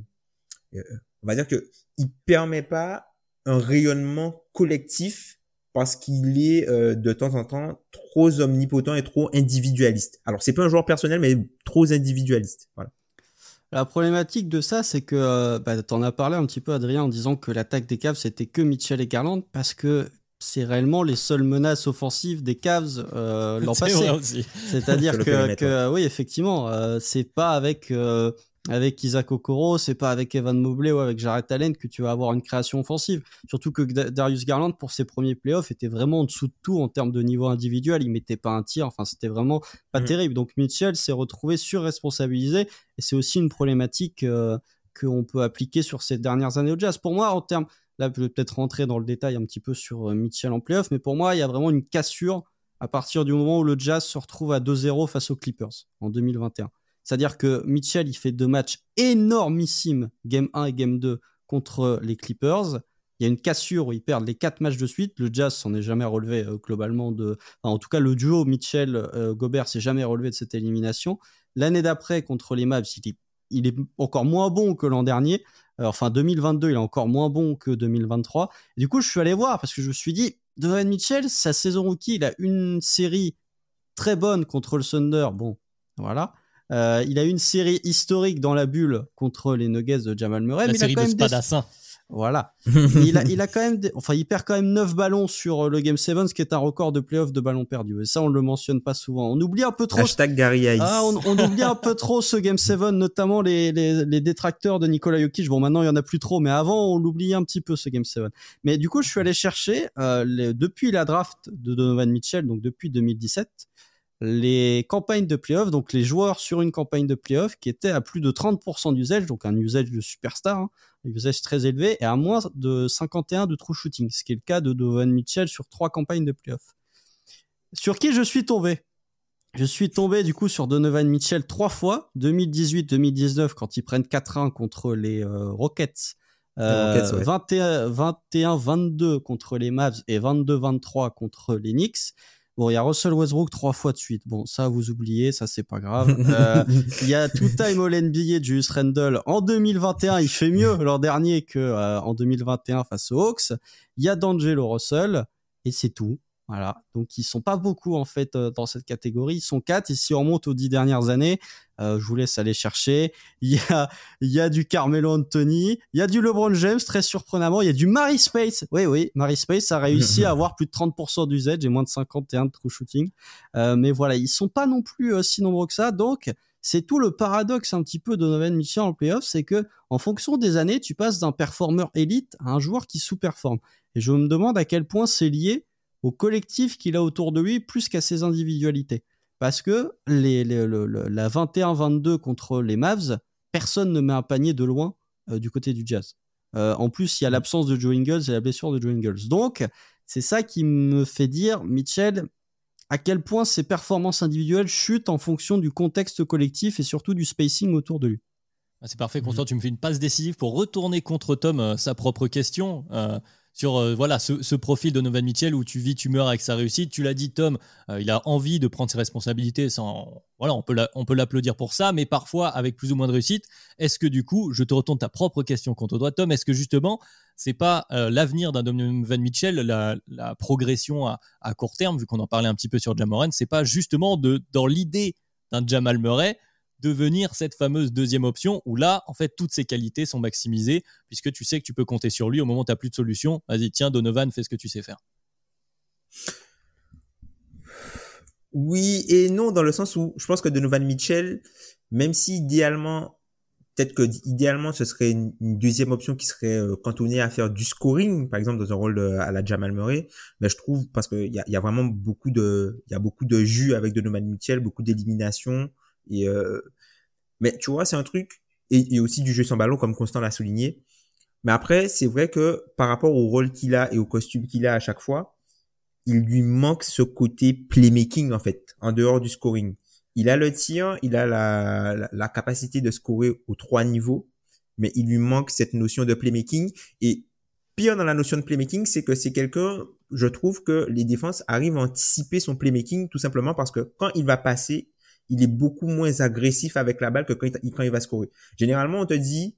euh, on va dire que il permet pas un rayonnement collectif parce qu'il est euh, de temps en temps trop omnipotent et trop individualiste. Alors c'est pas un joueur personnel mais trop individualiste. Voilà. La problématique de ça, c'est que bah, tu en as parlé un petit peu, Adrien, en disant que l'attaque des Cavs, c'était que Mitchell et Garland, parce que c'est réellement les seules menaces offensives des Cavs euh, l'an passé. C'est-à-dire que, oui, effectivement, euh, c'est pas avec euh, avec Isaac Okoro, c'est pas avec Evan Mobley ou avec Jared Allen que tu vas avoir une création offensive. Surtout que Darius Garland pour ses premiers playoffs était vraiment en dessous de tout en termes de niveau individuel. Il mettait pas un tir, enfin c'était vraiment pas mm. terrible. Donc Mitchell s'est retrouvé surresponsabilisé et c'est aussi une problématique euh, qu'on peut appliquer sur ces dernières années au Jazz. Pour moi, en termes Là, je vais peut-être rentrer dans le détail un petit peu sur euh, Mitchell en playoff, mais pour moi, il y a vraiment une cassure à partir du moment où le Jazz se retrouve à 2-0 face aux Clippers en 2021. C'est-à-dire que Mitchell, il fait deux matchs énormissimes, Game 1 et Game 2, contre les Clippers. Il y a une cassure où ils perdent les quatre matchs de suite. Le Jazz s'en est jamais relevé euh, globalement de. en tout cas, le duo Mitchell-Gobert s'est jamais relevé de cette élimination. L'année d'après, contre les Mavs, il est, il est encore moins bon que l'an dernier. Euh, enfin, 2022, il est encore moins bon que 2023. du coup, je suis allé voir parce que je me suis dit, Donovan Mitchell, sa saison rookie, il a une série très bonne contre le Thunder. Bon, voilà. Euh, il a une série historique dans la bulle contre les Nuggets de Jamal Murray. La série de Spadassin. Voilà. il, a, il, a, quand même, enfin, il perd quand même 9 ballons sur euh, le Game 7, ce qui est un record de playoff de ballons perdus. Et ça, on le mentionne pas souvent. On oublie un peu trop. Hashtag Gary ah, on, oublie un peu trop ce Game 7, notamment les, les, les, détracteurs de Nikola Jokic. Bon, maintenant, il y en a plus trop, mais avant, on l'oubliait un petit peu, ce Game 7. Mais du coup, je suis allé chercher, euh, depuis la draft de Donovan Mitchell, donc depuis 2017, les campagnes de playoff, donc les joueurs sur une campagne de playoff qui étaient à plus de 30% d'usage, donc un usage de superstar, hein, un usage très élevé, et à moins de 51 de true shooting, ce qui est le cas de Donovan Mitchell sur trois campagnes de playoff. Sur qui je suis tombé? Je suis tombé du coup sur Donovan Mitchell trois fois, 2018-2019 quand ils prennent 4-1 contre les euh, Rockets. 21-22 euh, contre les Mavs et 22-23 contre les Knicks. Bon, il y a Russell Westbrook trois fois de suite. Bon, ça, vous oubliez, ça, c'est pas grave. Euh, il y a Two Time All NBA de Julius Randle. En 2021, il fait mieux l'an dernier que euh, en 2021 face aux Hawks. Il y a D'Angelo Russell. Et c'est tout. Voilà. Donc ils sont pas beaucoup en fait euh, dans cette catégorie. Ils sont quatre. Et si on remonte aux dix dernières années, euh, je vous laisse aller chercher. Il y a, il y a du Carmelo Anthony, il y a du LeBron James très surprenamment. Il y a du Mary Space. Oui, oui, Mary Space a réussi à avoir plus de 30% d'usage et moins de 51 de true shooting. Euh, mais voilà, ils sont pas non plus si nombreux que ça. Donc c'est tout le paradoxe un petit peu de Donovan Mitchell en playoff, c'est que en fonction des années, tu passes d'un performeur élite à un joueur qui sous-performe. Et je me demande à quel point c'est lié au collectif qu'il a autour de lui plus qu'à ses individualités. Parce que les, la 21-22 contre les Mavs, personne ne met un panier de loin euh, du côté du Jazz. Euh, en plus, il y a l'absence de Joe Ingles et la blessure de Joe Ingles. Donc, c'est ça qui me fait dire, Mitchell, à quel point ses performances individuelles chutent en fonction du contexte collectif et surtout du spacing autour de lui. Ah, c'est parfait, Constant, tu me fais une passe décisive pour retourner contre Tom euh, sa propre question sur euh, voilà ce, profil de Donovan Mitchell où tu vis, tu meurs avec sa réussite. Tu l'as dit, Tom, euh, il a envie de prendre ses responsabilités. Sans, voilà, on peut l'applaudir pour ça, mais parfois avec plus ou moins de réussite. Est-ce que du coup, je te retourne ta propre question contre toi, Tom Est-ce que justement, c'est pas euh, l'avenir d'un Donovan Mitchell, la, progression à, court terme, vu qu'on en parlait un petit peu sur Jamoran, c'est pas justement dans l'idée d'un Jamal Murray devenir cette fameuse deuxième option où là, en fait, toutes ses qualités sont maximisées puisque tu sais que tu peux compter sur lui au moment où tu n'as plus de solution. Vas-y, tiens, Donovan, fais ce que tu sais faire. Oui et non, dans le sens où je pense que Donovan Mitchell, même si idéalement, peut-être que idéalement ce serait une, deuxième option qui serait euh, cantonnée à faire du scoring, par exemple dans un rôle à la Jamal Murray, mais je trouve parce qu'il y a, y a vraiment beaucoup de, y a beaucoup de jus avec Donovan Mitchell, beaucoup d'élimination, et euh, mais tu vois, c'est un truc et, et, aussi du jeu sans ballon comme Constant l'a souligné. Mais après, c'est vrai que par rapport au rôle qu'il a et au costume qu'il a à chaque fois, il lui manque ce côté playmaking en fait, en dehors du scoring. Il a le tir, il a la, la, la capacité de scorer aux trois niveaux, mais il lui manque cette notion de playmaking. Et pire dans la notion de playmaking, c'est que c'est quelqu'un, je trouve que les défenses arrivent à anticiper son playmaking tout simplement parce que quand il va passer, il est beaucoup moins agressif avec la balle que quand il, va scorer. Généralement, on te dit,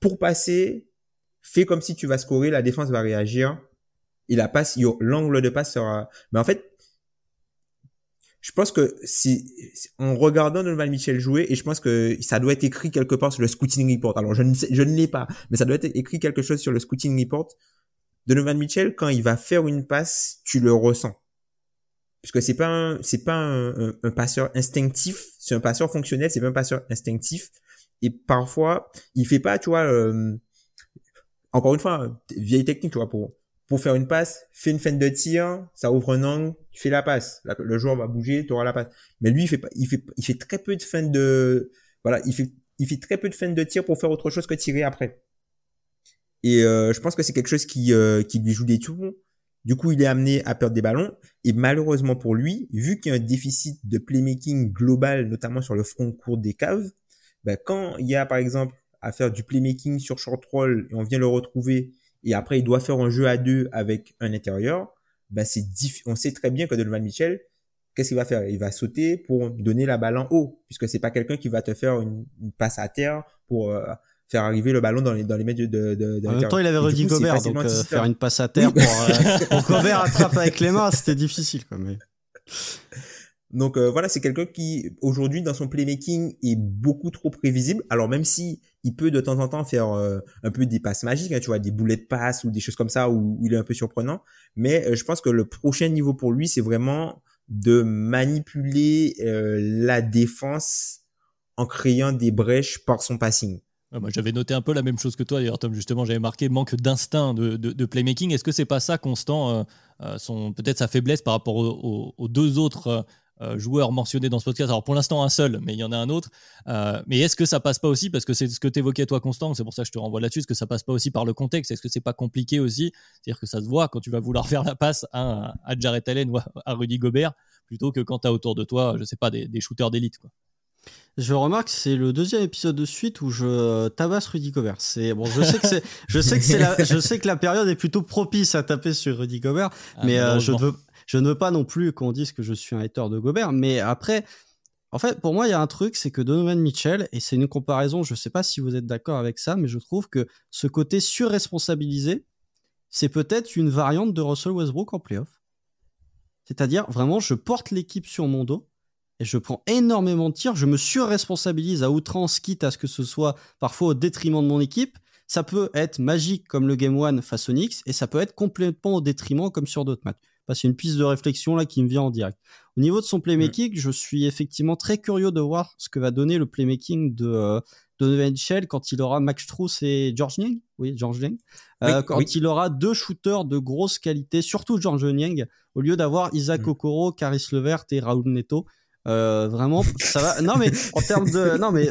pour passer, fais comme si tu vas scorer, la défense va réagir. Et la passe, l'angle de passe sera... Mais en fait, je pense que si, en regardant Donovan Mitchell jouer, et je pense que ça doit être écrit quelque part sur le scouting report. Alors, je ne sais, je ne l'ai pas, mais ça doit être écrit quelque chose sur le scouting report. Donovan Mitchell, quand il va faire une passe, tu le ressens puisque c'est pas c'est pas un, un, passeur instinctif, c'est un passeur fonctionnel, c'est pas un passeur instinctif. Et parfois, il fait pas, tu vois, euh, encore une fois, vieille technique, tu vois, pour pour faire une passe, fais une fente de tir, ça ouvre un angle, tu fais la passe, le joueur va bouger, tu auras la passe. Mais lui, il fait pas, il fait il fait très peu de fentes de, voilà, il fait il fait très peu de fentes de tir pour faire autre chose que tirer après. Et euh, je pense que c'est quelque chose qui euh, qui lui joue des tours du coup, il est amené à perdre des ballons. Et malheureusement pour lui, vu qu'il y a un déficit de playmaking global, notamment sur le front court des caves, ben, quand il y a par exemple à faire du playmaking sur short roll et on vient le retrouver et après il doit faire un jeu à deux avec un intérieur, ben c'est on sait très bien que Donovan Mitchell, qu'est-ce qu'il va faire? Il va sauter pour donner la balle en haut, puisque c'est pas quelqu'un qui va te faire une, passe à terre pour euh, faire arriver le ballon dans les dans les de, de, de En même temps, il avait Rudy Gobert, donc euh, faire une passe à terre pour, euh, pour Gobert attrape avec les mains, c'était difficile quoi. Mais... Donc euh, voilà, c'est quelqu'un qui aujourd'hui dans son playmaking est beaucoup trop prévisible. Alors même si il peut de temps en temps faire un peu des passes magiques, hein, tu vois, des boulets de passe ou des choses comme ça où, il est un peu surprenant, mais je pense que le prochain niveau pour lui, c'est vraiment de manipuler la défense en créant des brèches par son passing moi, j'avais noté un peu la même chose que toi, d'ailleurs, Tom. Justement, j'avais marqué manque d'instinct de, playmaking. Est-ce que c'est pas ça, Constant, euh, euh, son, peut-être sa faiblesse par rapport aux, deux autres euh, joueurs mentionnés dans ce podcast? Alors pour l'instant un seul, mais il y en a un autre. Mais est-ce que ça passe pas aussi, parce que c'est ce que tu évoquais toi Constant, c'est pour ça que je te renvoie là-dessus, est-ce que ça passe pas aussi par le contexte? Est-ce que c'est pas compliqué aussi? C'est-à-dire que ça se voit quand tu vas vouloir faire la passe à, à Jared Allen ou à, Rudy Gobert, plutôt que quand tu as autour de toi, je sais pas, des, shooters d'élite. quoi. Je remarque c'est le deuxième épisode de suite où je tabasse Rudy Gobert. C'est bon, je sais que c'est, je sais que c'est la, je sais que la période est plutôt propice à taper sur Rudy Gobert, ah, mais euh, je ne veux, je ne veux pas non plus qu'on dise que je suis un hater de Gobert, mais après, en fait, pour moi, il y a un truc, c'est que Donovan Mitchell, et c'est une comparaison, je ne sais pas si vous êtes d'accord avec ça, mais je trouve que ce côté surresponsabilisé, c'est peut-être une variante de Russell Westbrook en playoff. C'est-à-dire, vraiment, je porte l'équipe sur mon dos et je prends énormément de tirs, je me surresponsabilise à outrance, quitte à ce que ce soit parfois au détriment de mon équipe. Ça peut être magique comme le Game 1 face Knicks, et ça peut être complètement au détriment comme sur d'autres matchs c'est une piste de réflexion là qui me vient en direct. Au niveau de son playmaking, je suis effectivement très curieux de voir ce que va donner le playmaking de euh, Donovan Shell quand il aura Max Truss et George Niang. Oui, George Niang. Euh, quand il aura deux shooters de grosse qualité, surtout George Niang, au lieu d'avoir Isaac mm. Okoro, Caris Levert et Raoul Neto. Euh, vraiment, ça va. Non mais en termes de, non mais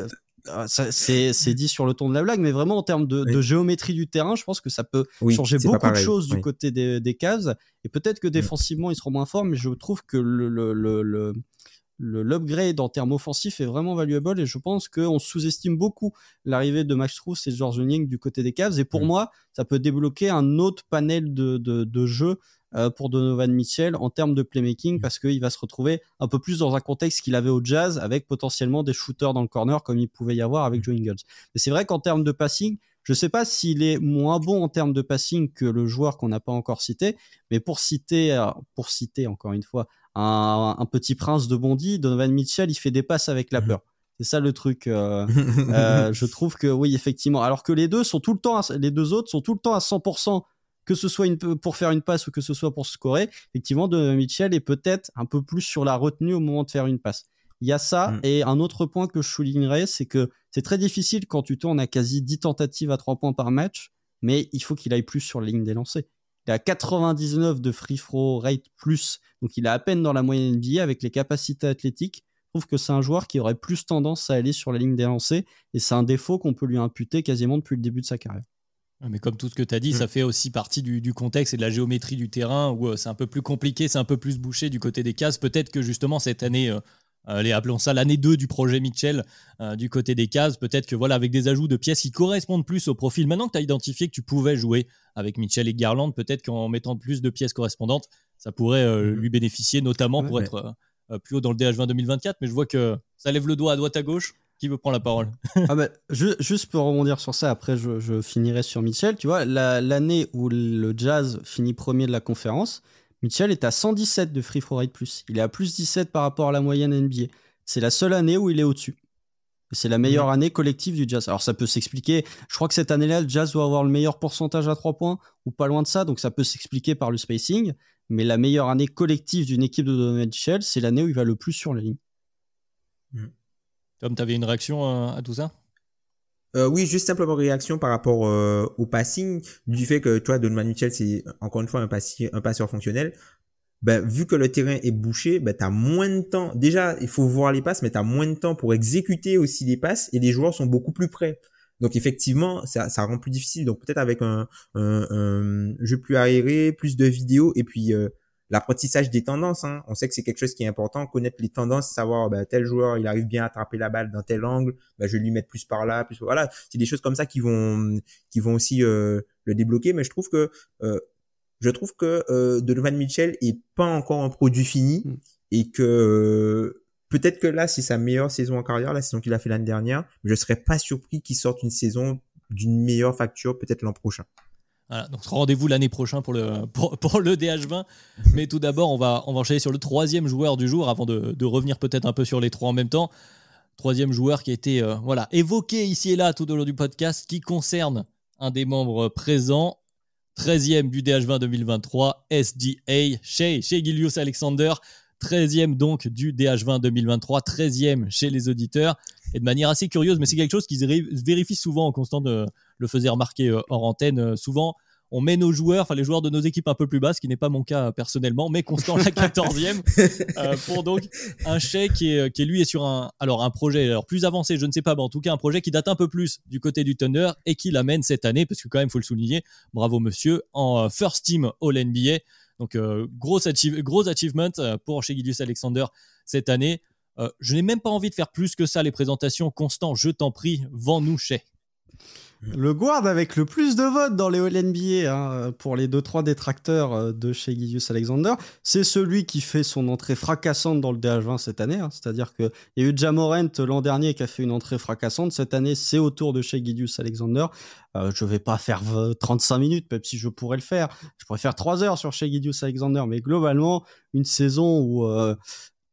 ah, c'est dit sur le ton de la blague, mais vraiment en termes de, géométrie du terrain, je pense que ça peut changer beaucoup de choses du côté des, des cases. Et peut-être que mm. défensivement, ils seront moins forts, mais je trouve que le, le, l'upgrade en termes offensifs est vraiment valuable et je pense qu'on sous-estime beaucoup l'arrivée de Max Truss et George Niang du côté des Cavs et pour mm. moi ça peut débloquer un autre panel de, de, de jeux euh, pour Donovan Mitchell en termes de playmaking parce qu'il va se retrouver un peu plus dans un contexte qu'il avait au jazz avec potentiellement des shooters dans le corner comme il pouvait y avoir avec Joe Ingles. Mais c'est vrai qu'en termes de passing, je ne sais pas s'il est moins bon en termes de passing que le joueur qu'on n'a pas encore cité, mais pour citer, euh, pour citer encore une fois un, petit prince de Bondy, Donovan Mitchell, il fait des passes avec la mhm. peur. C'est ça le truc. Euh, je trouve que oui, effectivement. Alors que les deux sont tout le temps, les deux autres sont tout le temps à 100% que ce soit une, pour faire une passe ou que ce soit pour scorer, effectivement, de Mitchell est peut-être un peu plus sur la retenue au moment de faire une passe. Il y a ça. Mm. Et un autre point que je soulignerais, c'est que c'est très difficile quand tu tournes à quasi 10 tentatives à 3 points par match, mais il faut qu'il aille plus sur la ligne des lancers. Il a 99 de free throw rate plus, donc il est à peine dans la moyenne NBA avec les capacités athlétiques. Je trouve que c'est un joueur qui aurait plus tendance à aller sur la ligne des lancers, et c'est un défaut qu'on peut lui imputer quasiment depuis le début de sa carrière. Mais comme tout ce que tu as dit, ça mm. fait aussi partie du, contexte et de la géométrie du terrain où euh, c'est un peu plus compliqué, c'est un peu plus bouché du côté des cases. Peut-être que justement cette année, euh, allez, appelons ça l'année 2 du projet Mitchell euh, du côté des cases, peut-être que voilà, avec des ajouts de pièces qui correspondent plus au profil, maintenant que tu as identifié que tu pouvais jouer avec Mitchell et Garland, peut-être qu'en mettant plus de pièces correspondantes, ça pourrait mm-hmm. lui bénéficier, notamment pour être plus haut dans le DH20 2024. Mais je vois que ça lève le doigt à droite à gauche. Qui veut prendre la parole? Ah bah, Juste pour rebondir sur ça, après je, finirai sur Mitchell. Tu vois, l'année où le Jazz finit premier de la conférence, Mitchell est à 117 de free throw rate plus. Il est à plus 17 par rapport à la moyenne NBA. C'est la seule année où il est au-dessus. C'est la meilleure mmh. année collective du Jazz. Alors ça peut s'expliquer. Je crois que cette année-là, le Jazz doit avoir le meilleur pourcentage à 3 points ou pas loin de ça. Donc ça peut s'expliquer par le spacing. Mais la meilleure année collective d'une équipe de Donovan Mitchell, c'est l'année où il va le plus sur la ligne. Mmh. Tom, tu avais une réaction à, tout ça? Euh, oui, juste simplement réaction par rapport euh, au passing, du fait que toi, Donovan Mitchell, c'est encore une fois un, un passeur fonctionnel. Ben, vu que le terrain est bouché, ben, tu as moins de temps. Déjà, il faut voir les passes, mais tu as moins de temps pour exécuter aussi les passes et les joueurs sont beaucoup plus près. Donc effectivement, ça, ça rend plus difficile. Donc peut-être avec un, un, jeu plus aéré, plus de vidéos et puis euh, l'apprentissage des tendances. Hein. On sait que c'est quelque chose qui est important, connaître les tendances, savoir ben, tel joueur il arrive bien à attraper la balle dans tel angle, ben, je vais lui mettre plus par là, plus voilà. C'est des choses comme ça qui vont qui vont aussi euh, le débloquer. Mais je trouve que euh, je trouve que euh, Donovan Mitchell est pas encore un produit fini mm. et que euh, peut-être que là c'est sa meilleure saison en carrière, la saison qu'il a fait l'année dernière. Mais je serais pas surpris qu'il sorte une saison d'une meilleure facture peut-être l'an prochain. Voilà, donc rendez-vous l'année prochaine pour le, pour, le DH20. Mais tout d'abord, on va, on va enchaîner sur le troisième joueur du jour avant de, revenir peut-être un peu sur les trois en même temps. Troisième joueur qui a été euh, voilà, évoqué ici et là tout au long du podcast, qui concerne un des membres présents, 13e du DH20 2023, SDA, chez, chez Gilius Alexander. 13e donc du DH20 2023, 13e chez les auditeurs, et de manière assez curieuse, mais c'est quelque chose qui se vérifie souvent, en Constant de, le faisait remarquer euh, hors antenne, euh, souvent on met nos joueurs, enfin les joueurs de nos équipes un peu plus bas, ce qui n'est pas mon cas personnellement, mais Constant la 14e, euh, pour donc un chèque qui est, qui lui est sur un, alors un projet alors plus avancé, je ne sais pas, mais en tout cas un projet qui date un peu plus du côté du Thunder et qui l'amène cette année, parce que quand même, il faut le souligner, bravo monsieur, en first team All NBA. Donc, gros, gros achievement pour chez Gidius Alexander cette année. je n'ai même pas envie de faire plus que ça les présentations. Constant, je t'en prie, vends-nous chez. Le guard avec le plus de votes dans les All-NBA hein, pour les 2-3 détracteurs euh, de chez Gidius Alexander, c'est celui qui fait son entrée fracassante dans le DH20 cette année. Hein. C'est-à-dire qu'il y a eu Jamorent l'an dernier qui a fait une entrée fracassante. Cette année, c'est au tour de chez Gidius Alexander. Euh, je vais pas faire 35 minutes, même si je pourrais le faire. Je pourrais faire 3 heures sur chez Gidius Alexander. Mais globalement, une saison où euh,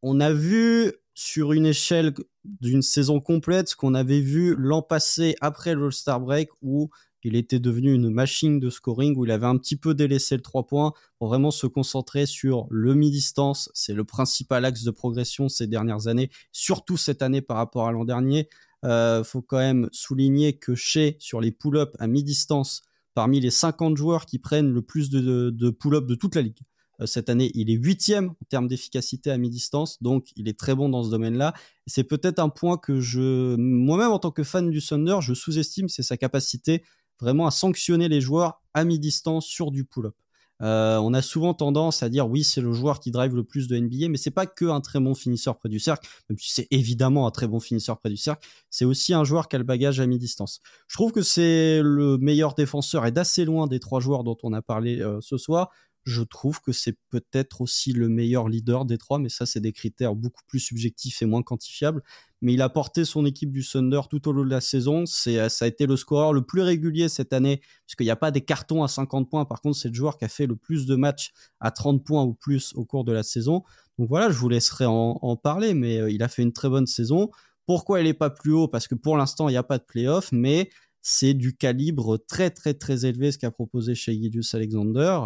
on a vu sur une échelle d'une saison complète, qu'on avait vu l'an passé après l'All-Star Break où il était devenu une machine de scoring, où il avait un petit peu délaissé le 3 points pour vraiment se concentrer sur le mi-distance. C'est le principal axe de progression ces dernières années, surtout cette année par rapport à l'an dernier. Euh, faut quand même souligner que chez, sur les pull-ups à mi-distance, parmi les 50 joueurs qui prennent le plus de, pull-ups de toute la ligue, cette année, il est huitième en termes d'efficacité à mi-distance, donc il est très bon dans ce domaine-là. C'est peut-être un point que je, moi-même en tant que fan du Thunder, je sous-estime, c'est sa capacité vraiment à sanctionner les joueurs à mi-distance sur du pull-up. Euh, on a souvent tendance à dire oui, c'est le joueur qui drive le plus de NBA, mais c'est pas que un très bon finisseur près du cercle, même si c'est évidemment un très bon finisseur près du cercle, c'est aussi un joueur qui a le bagage à mi-distance. Je trouve que c'est le meilleur défenseur et d'assez loin des trois joueurs dont on a parlé euh, ce soir je trouve que c'est peut-être aussi le meilleur leader des trois, mais ça, c'est des critères beaucoup plus subjectifs et moins quantifiables. Mais il a porté son équipe du Thunder tout au long de la saison. C'est, euh, ça a été le scoreur le plus régulier cette année, puisqu'il n'y a pas des cartons à 50 points. Par contre, c'est le joueur qui a fait le plus de matchs à 30 points ou plus au cours de la saison. Donc voilà, je vous laisserai en, parler, mais euh, il a fait une très bonne saison. Pourquoi il n'est pas plus haut? Parce que pour l'instant, il n'y a pas de playoff, mais c'est du calibre très très très élevé ce qu'a proposé chez Gidius Alexander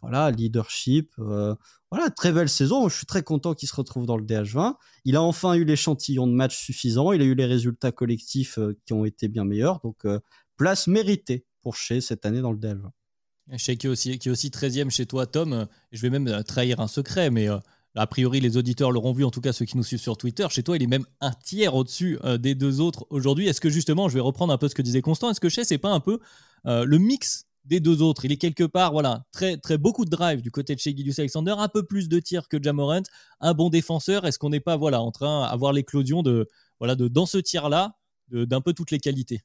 voilà, leadership. Euh, voilà, très belle saison. Je suis très content qu'il se retrouve dans le DH20. Il a enfin eu l'échantillon de match suffisant. Il a eu les résultats collectifs euh, qui ont été bien meilleurs. Donc, euh, place méritée pour Shea cette année dans le DH20. Shea qui est aussi, qui aussi 13e chez toi, Tom. Je vais même trahir un secret, mais a priori, les auditeurs l'auront vu, en tout cas ceux qui nous suivent sur Twitter. Chez toi, il est même un tiers au-dessus des deux autres aujourd'hui. Est-ce que justement, je vais reprendre un peu ce que disait Constant, est-ce que Shea, c'est pas un peu le mix des deux autres. Il est quelque part, voilà, très, très beaucoup de drive du côté de chez Gideus Alexander, un peu plus de tirs que Jamorant, un bon défenseur. Est-ce qu'on n'est pas, voilà, en train d'avoir l'éclosion de, voilà, de dans ce tir-là, d'un peu toutes les qualités?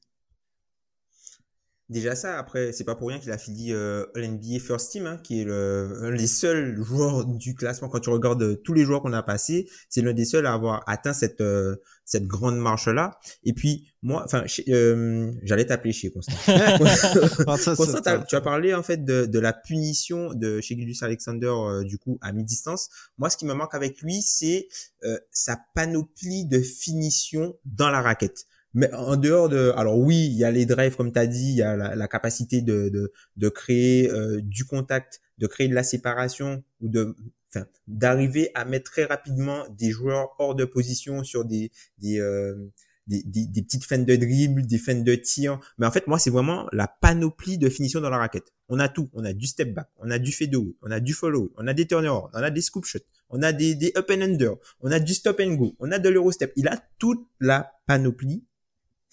Déjà ça, après, c'est pas pour rien qu'il a fini euh, l'NBA First Team, hein, qui est le, un des seuls joueurs du classement. Quand tu regardes tous les joueurs qu'on a passés, c'est l'un des seuls à avoir atteint cette euh, cette grande marche là. Et puis moi, enfin, euh, j'allais t'appeler chez Constant. Constant, tu as parlé en fait de, de la punition de chez Gilus Alexander euh, du coup à mi-distance. Moi, ce qui me manque avec lui, c'est euh, sa panoplie de finition dans la raquette. Mais en dehors de, alors oui, il y a les drives comme tu as dit, il y a la, capacité de, de, de créer euh, du contact, de créer de la séparation ou de, enfin, d'arriver à mettre très rapidement des joueurs hors de position sur des des, euh, des, des, petites feintes de dribble, des feintes de tir. Mais en fait, moi, c'est vraiment la panoplie de finition dans la raquette. On a tout. On a du step back, on a du fadeaway, on a du follow, on a des turnovers, on a des scoop shots, on a des, des up and under, on a du stop and go, on a de l'eurostep. Il a toute la panoplie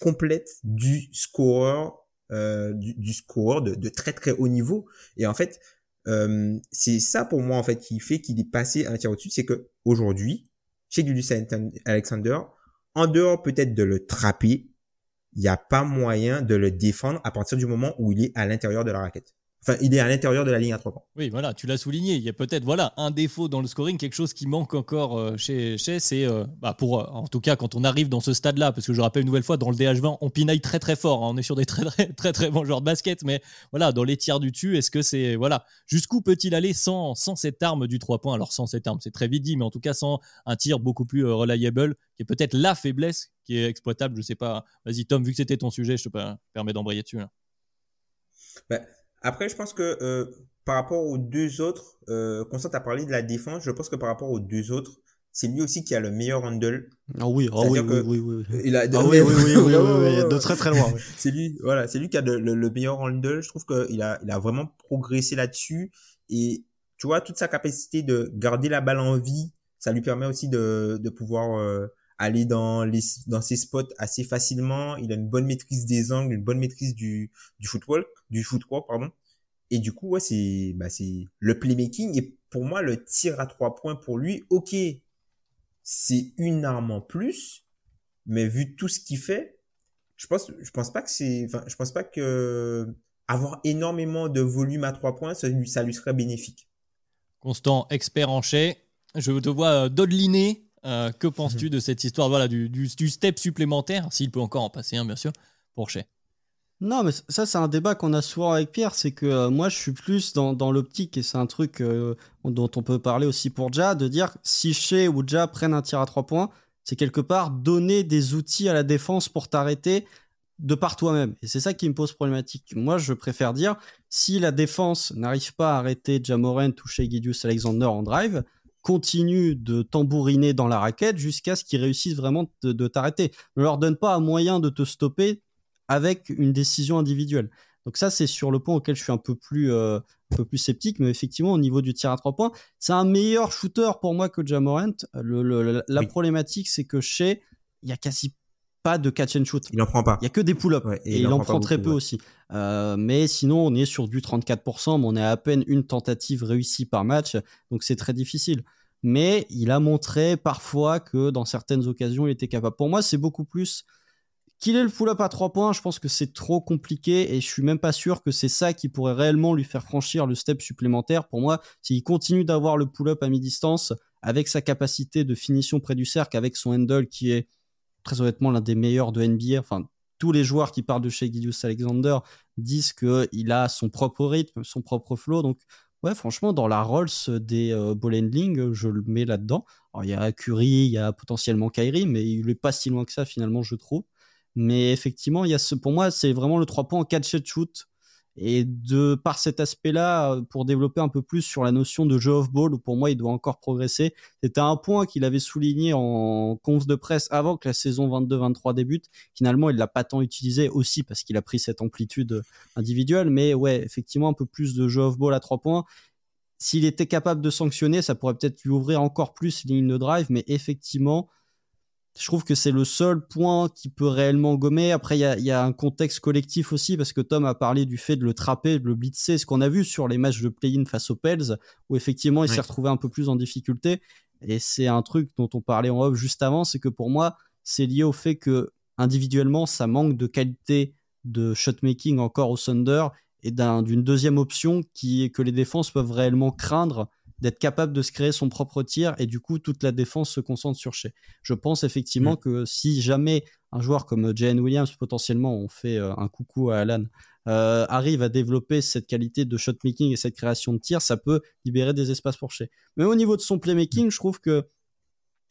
complète du scorer, euh, du, du scorer de, de, très très haut niveau. Et en fait, euh, c'est ça pour moi en fait qui fait qu'il est passé un tiers au-dessus, c'est que aujourd'hui, chez Julius Alexander, en dehors peut-être de le trapper, il n'y a pas moyen de le défendre à partir du moment où il est à l'intérieur de la raquette. Enfin, il est à l'intérieur de la ligne à trois points. Oui, voilà, tu l'as souligné. Il y a peut-être voilà un défaut dans le scoring, quelque chose qui manque encore euh, chez chez. C'est euh, bah, pour euh, en tout cas quand on arrive dans ce stade-là, parce que je rappelle une nouvelle fois dans le DH20, on pinaille très très fort. Hein. on est sur des très, très très très bons joueurs de basket, mais voilà dans les tiers du dessus, est-ce que c'est voilà jusqu'où peut-il aller sans sans cette arme du 3 points? Alors sans cette arme, c'est très vite dit, mais en tout cas sans un tir beaucoup plus reliable, qui est peut-être la faiblesse qui est exploitable. Je sais pas. Vas-y Tom, vu que c'était ton sujet, je te permets d'embrayer dessus. Là. Bah, après, je pense que euh, par rapport aux deux autres, euh, Constant a parlé de la défense. Je pense que par rapport aux deux autres, c'est lui aussi qui a le meilleur handle. Ah oui, ah oui, oui, oui, oui, Il a, ah oui, oui, oui, oui, oui, de très très loin. c'est lui, voilà, c'est lui qui a le, le, meilleur handle. Je trouve qu'il a, il a vraiment progressé là-dessus. Et tu vois, toute sa capacité de garder la balle en vie, ça lui permet aussi de, de pouvoir euh, aller dans les dans ses spots assez facilement. Il a une bonne maîtrise des angles, une bonne maîtrise du du footwork, du footwork pardon. Et du coup, ouais, c'est bah c'est le playmaking et pour moi le tir à trois points pour lui, ok, c'est une arme en plus, mais vu tout ce qu'il fait, je pense je pense pas que c'est enfin je pense pas que avoir énormément de volume à trois points, ça lui, ça lui serait bénéfique. Constant, expert en chais, je te vois euh, dodeliner euh, que penses-tu mhm. de cette histoire voilà, du, du, step supplémentaire, s'il peut encore en passer un, bien sûr, pour Shea? Non, mais ça, c'est un débat qu'on a souvent avec Pierre. C'est que euh, moi, je suis plus dans, dans l'optique, et c'est un truc euh, dont on peut parler aussi pour Ja, de dire si Shea ou Ja prennent un tir à trois points, c'est quelque part donner des outils à la défense pour t'arrêter de par toi-même. Et c'est ça qui me pose problématique. Moi, je préfère dire si la défense n'arrive pas à arrêter Jamorant ou Shea Gidius Alexander en drive, continue de tambouriner dans la raquette jusqu'à ce qu'ils réussissent vraiment de, t'arrêter. Ne leur donne pas un moyen de te stopper avec une décision individuelle. Donc ça, c'est sur le point auquel je suis un peu plus, euh, un peu plus sceptique, mais effectivement, au niveau du tir à trois points, c'est un meilleur shooter pour moi que Jamorant. Le, la problématique, c'est que chez, il y a quasi pas de catch and shoot. Il en prend pas. Il y a que des pull-ups et, il, en, prend, très peu aussi. Euh, mais sinon, on est sur du 34%, mais on est à, peine une tentative réussie par match, donc c'est très difficile. Mais il a montré parfois que dans certaines occasions, il était capable. Pour moi, c'est beaucoup plus qu'il ait le pull-up à 3 points. Je pense que c'est trop compliqué et je suis même pas sûr que c'est ça qui pourrait réellement lui faire franchir le step supplémentaire. Pour moi, s'il continue d'avoir le pull-up à mi-distance avec sa capacité de finition près du cercle, avec son handle qui est très honnêtement l'un des meilleurs de NBA. Enfin, tous les joueurs qui parlent de chez Gideus Alexander disent qu'il a son propre rythme, son propre flow. Donc, ouais, franchement, dans la Rolls des euh, handling, je le mets là-dedans. Alors, il y a Curry, il y a potentiellement Kyrie, mais il n'est pas si loin que ça, finalement, je trouve. Mais effectivement, il ce, pour moi, c'est vraiment le 3 points en catch shoot et de par cet aspect-là, euh, pour développer un peu plus sur la notion de jeu off-ball, où pour moi il doit encore progresser, c'était un point qu'il avait souligné en conf de presse avant que la saison 22-23 débute. Finalement, il l'a pas tant utilisé aussi parce qu'il a pris cette amplitude individuelle, mais ouais, effectivement un peu plus de jeu off-ball à trois points. S'il était capable de sanctionner, ça pourrait peut-être lui ouvrir encore plus les lignes de drive, mais effectivement, je trouve que c'est le seul point qui peut réellement gommer. Après, il y a, un contexte collectif aussi, parce que Tom a parlé du fait de le trapper, de le blitzer, ce qu'on a vu sur les matchs de play-in face aux Pels, où effectivement, il s'est retrouvé un peu plus en difficulté. Et c'est un truc dont on parlait en off juste avant, c'est que pour moi, c'est lié au fait que individuellement, ça manque de qualité de shotmaking encore au Thunder et d'une deuxième option qui que les défenses peuvent réellement craindre d'être capable de se créer son propre tir et du coup toute la défense se concentre sur chez. Je pense effectivement mm. que si jamais un joueur comme Jalen Williams, potentiellement, on fait euh, un coucou à Alan, euh, arrive à développer cette qualité de shotmaking et cette création de tir, ça peut libérer des espaces pour chez. Mais au niveau de son playmaking, je trouve que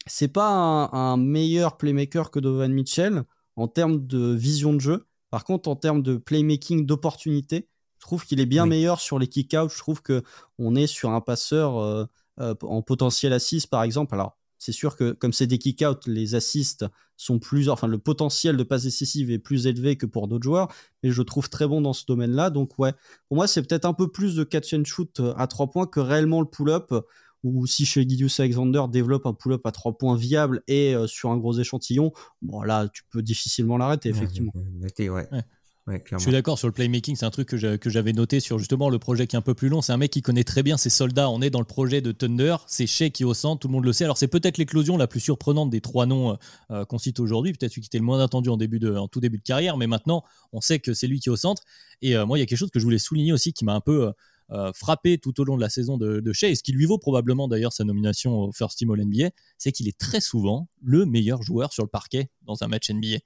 c'est pas un, un, meilleur playmaker que Donovan Mitchell en termes de vision de jeu. Par contre, en termes de playmaking d'opportunité, je trouve qu'il est bien meilleur sur les kick-outs. Je trouve que on est sur un passeur euh, euh, en potentiel assist, par exemple. Alors, c'est sûr que comme c'est des kick-outs, les assists sont plus, enfin, le potentiel de passe décisive est plus élevé que pour d'autres joueurs. Mais je trouve très bon dans ce domaine-là. Donc, ouais, pour moi, c'est peut-être un peu plus de catch and shoot euh, à trois points que réellement le pull-up. Ou si chez Gideus Alexander développe un pull-up à trois points viable et sur un gros échantillon, bon là, tu peux difficilement l'arrêter, effectivement. ouais. Je suis d'accord sur le playmaking, c'est un truc que j'avais noté sur justement le projet qui est un peu plus long. C'est un mec qui connaît très bien ses soldats. On est dans le projet de Thunder, c'est Shea qui est au centre, tout le monde le sait. Alors c'est peut-être l'éclosion la plus surprenante des trois noms euh, euh, qu'on cite aujourd'hui, peut-être celui qui était le moins attendu en, début de, en tout début de carrière, mais maintenant on sait que c'est lui qui est au centre. Et euh, moi, il y a quelque chose que je voulais souligner aussi qui m'a un peu frappé tout au long de la saison de, de Shea, et ce qui lui vaut probablement d'ailleurs sa nomination au First Team All NBA, c'est qu'il est très souvent le meilleur joueur sur le parquet dans un match NBA.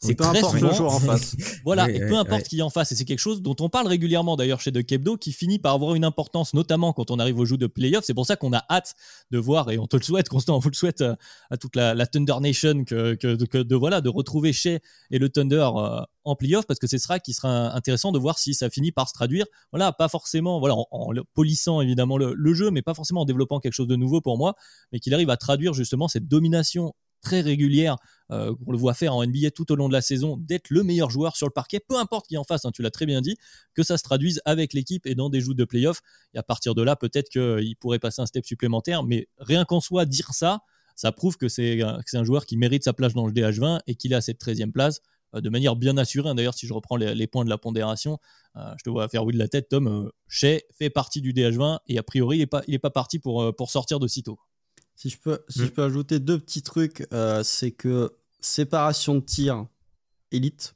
C'est très importe souvent. le joueur en face. voilà, et peu importe qui est en face. Et c'est quelque chose dont on parle régulièrement d'ailleurs chez De Kebdo, qui finit par avoir une importance, notamment quand on arrive au jeu de playoff. C'est pour ça qu'on a hâte de voir, et on te le souhaite, Constant, on vous le souhaite euh, à toute la, Thunder Nation, que, de, voilà, de retrouver Shea et le Thunder euh, en playoff, parce que ce sera qui sera intéressant de voir si ça finit par se traduire. Voilà, pas forcément, voilà, en, polissant évidemment le, le, jeu, mais pas forcément en développant quelque chose de nouveau pour moi, mais qu'il arrive à traduire justement cette domination très régulière euh, qu'on le voit faire en NBA tout au long de la saison, d'être le meilleur joueur sur le parquet, peu importe qui en face, hein, tu l'as très bien dit, que ça se traduise avec l'équipe et dans des joutes de playoff. Et à partir de là, peut-être qu'il pourrait passer un step supplémentaire, mais rien qu'en soi, dire ça, ça prouve que c'est un joueur qui mérite sa place dans le DH20 et qu'il a cette 13e place euh, de manière bien assurée. D'ailleurs, si je reprends les, points de la pondération, euh, je te vois faire oui de la tête, Tom. Shea fait partie du DH20 et a priori, il n'est pas, pas parti pour, pour sortir de sitôt. Si je peux, si je mm. peux ajouter deux petits trucs, euh, c'est que séparation de tir élite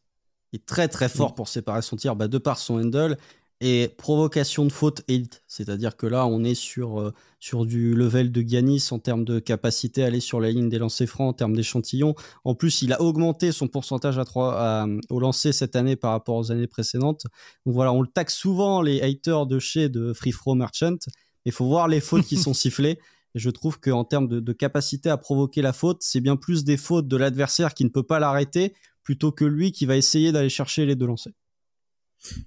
est très très fort mm. pour séparation de tir bah, de par son handle et provocation de faute élite. C'est-à-dire que là, on est sur, euh, sur du level de Giannis en termes de capacité à aller sur la ligne des lancers francs, en termes d'échantillons. En plus, il a augmenté son pourcentage à 3, au lancer cette année par rapport aux années précédentes. Donc voilà, on le taxe souvent, les haters de chez de Free Throw Merchant. Il faut voir les fautes qui sont sifflées. Et je trouve qu'en termes de, capacité à provoquer la faute, c'est bien plus des fautes de l'adversaire qui ne peut pas l'arrêter plutôt que lui qui va essayer d'aller chercher les deux lancers.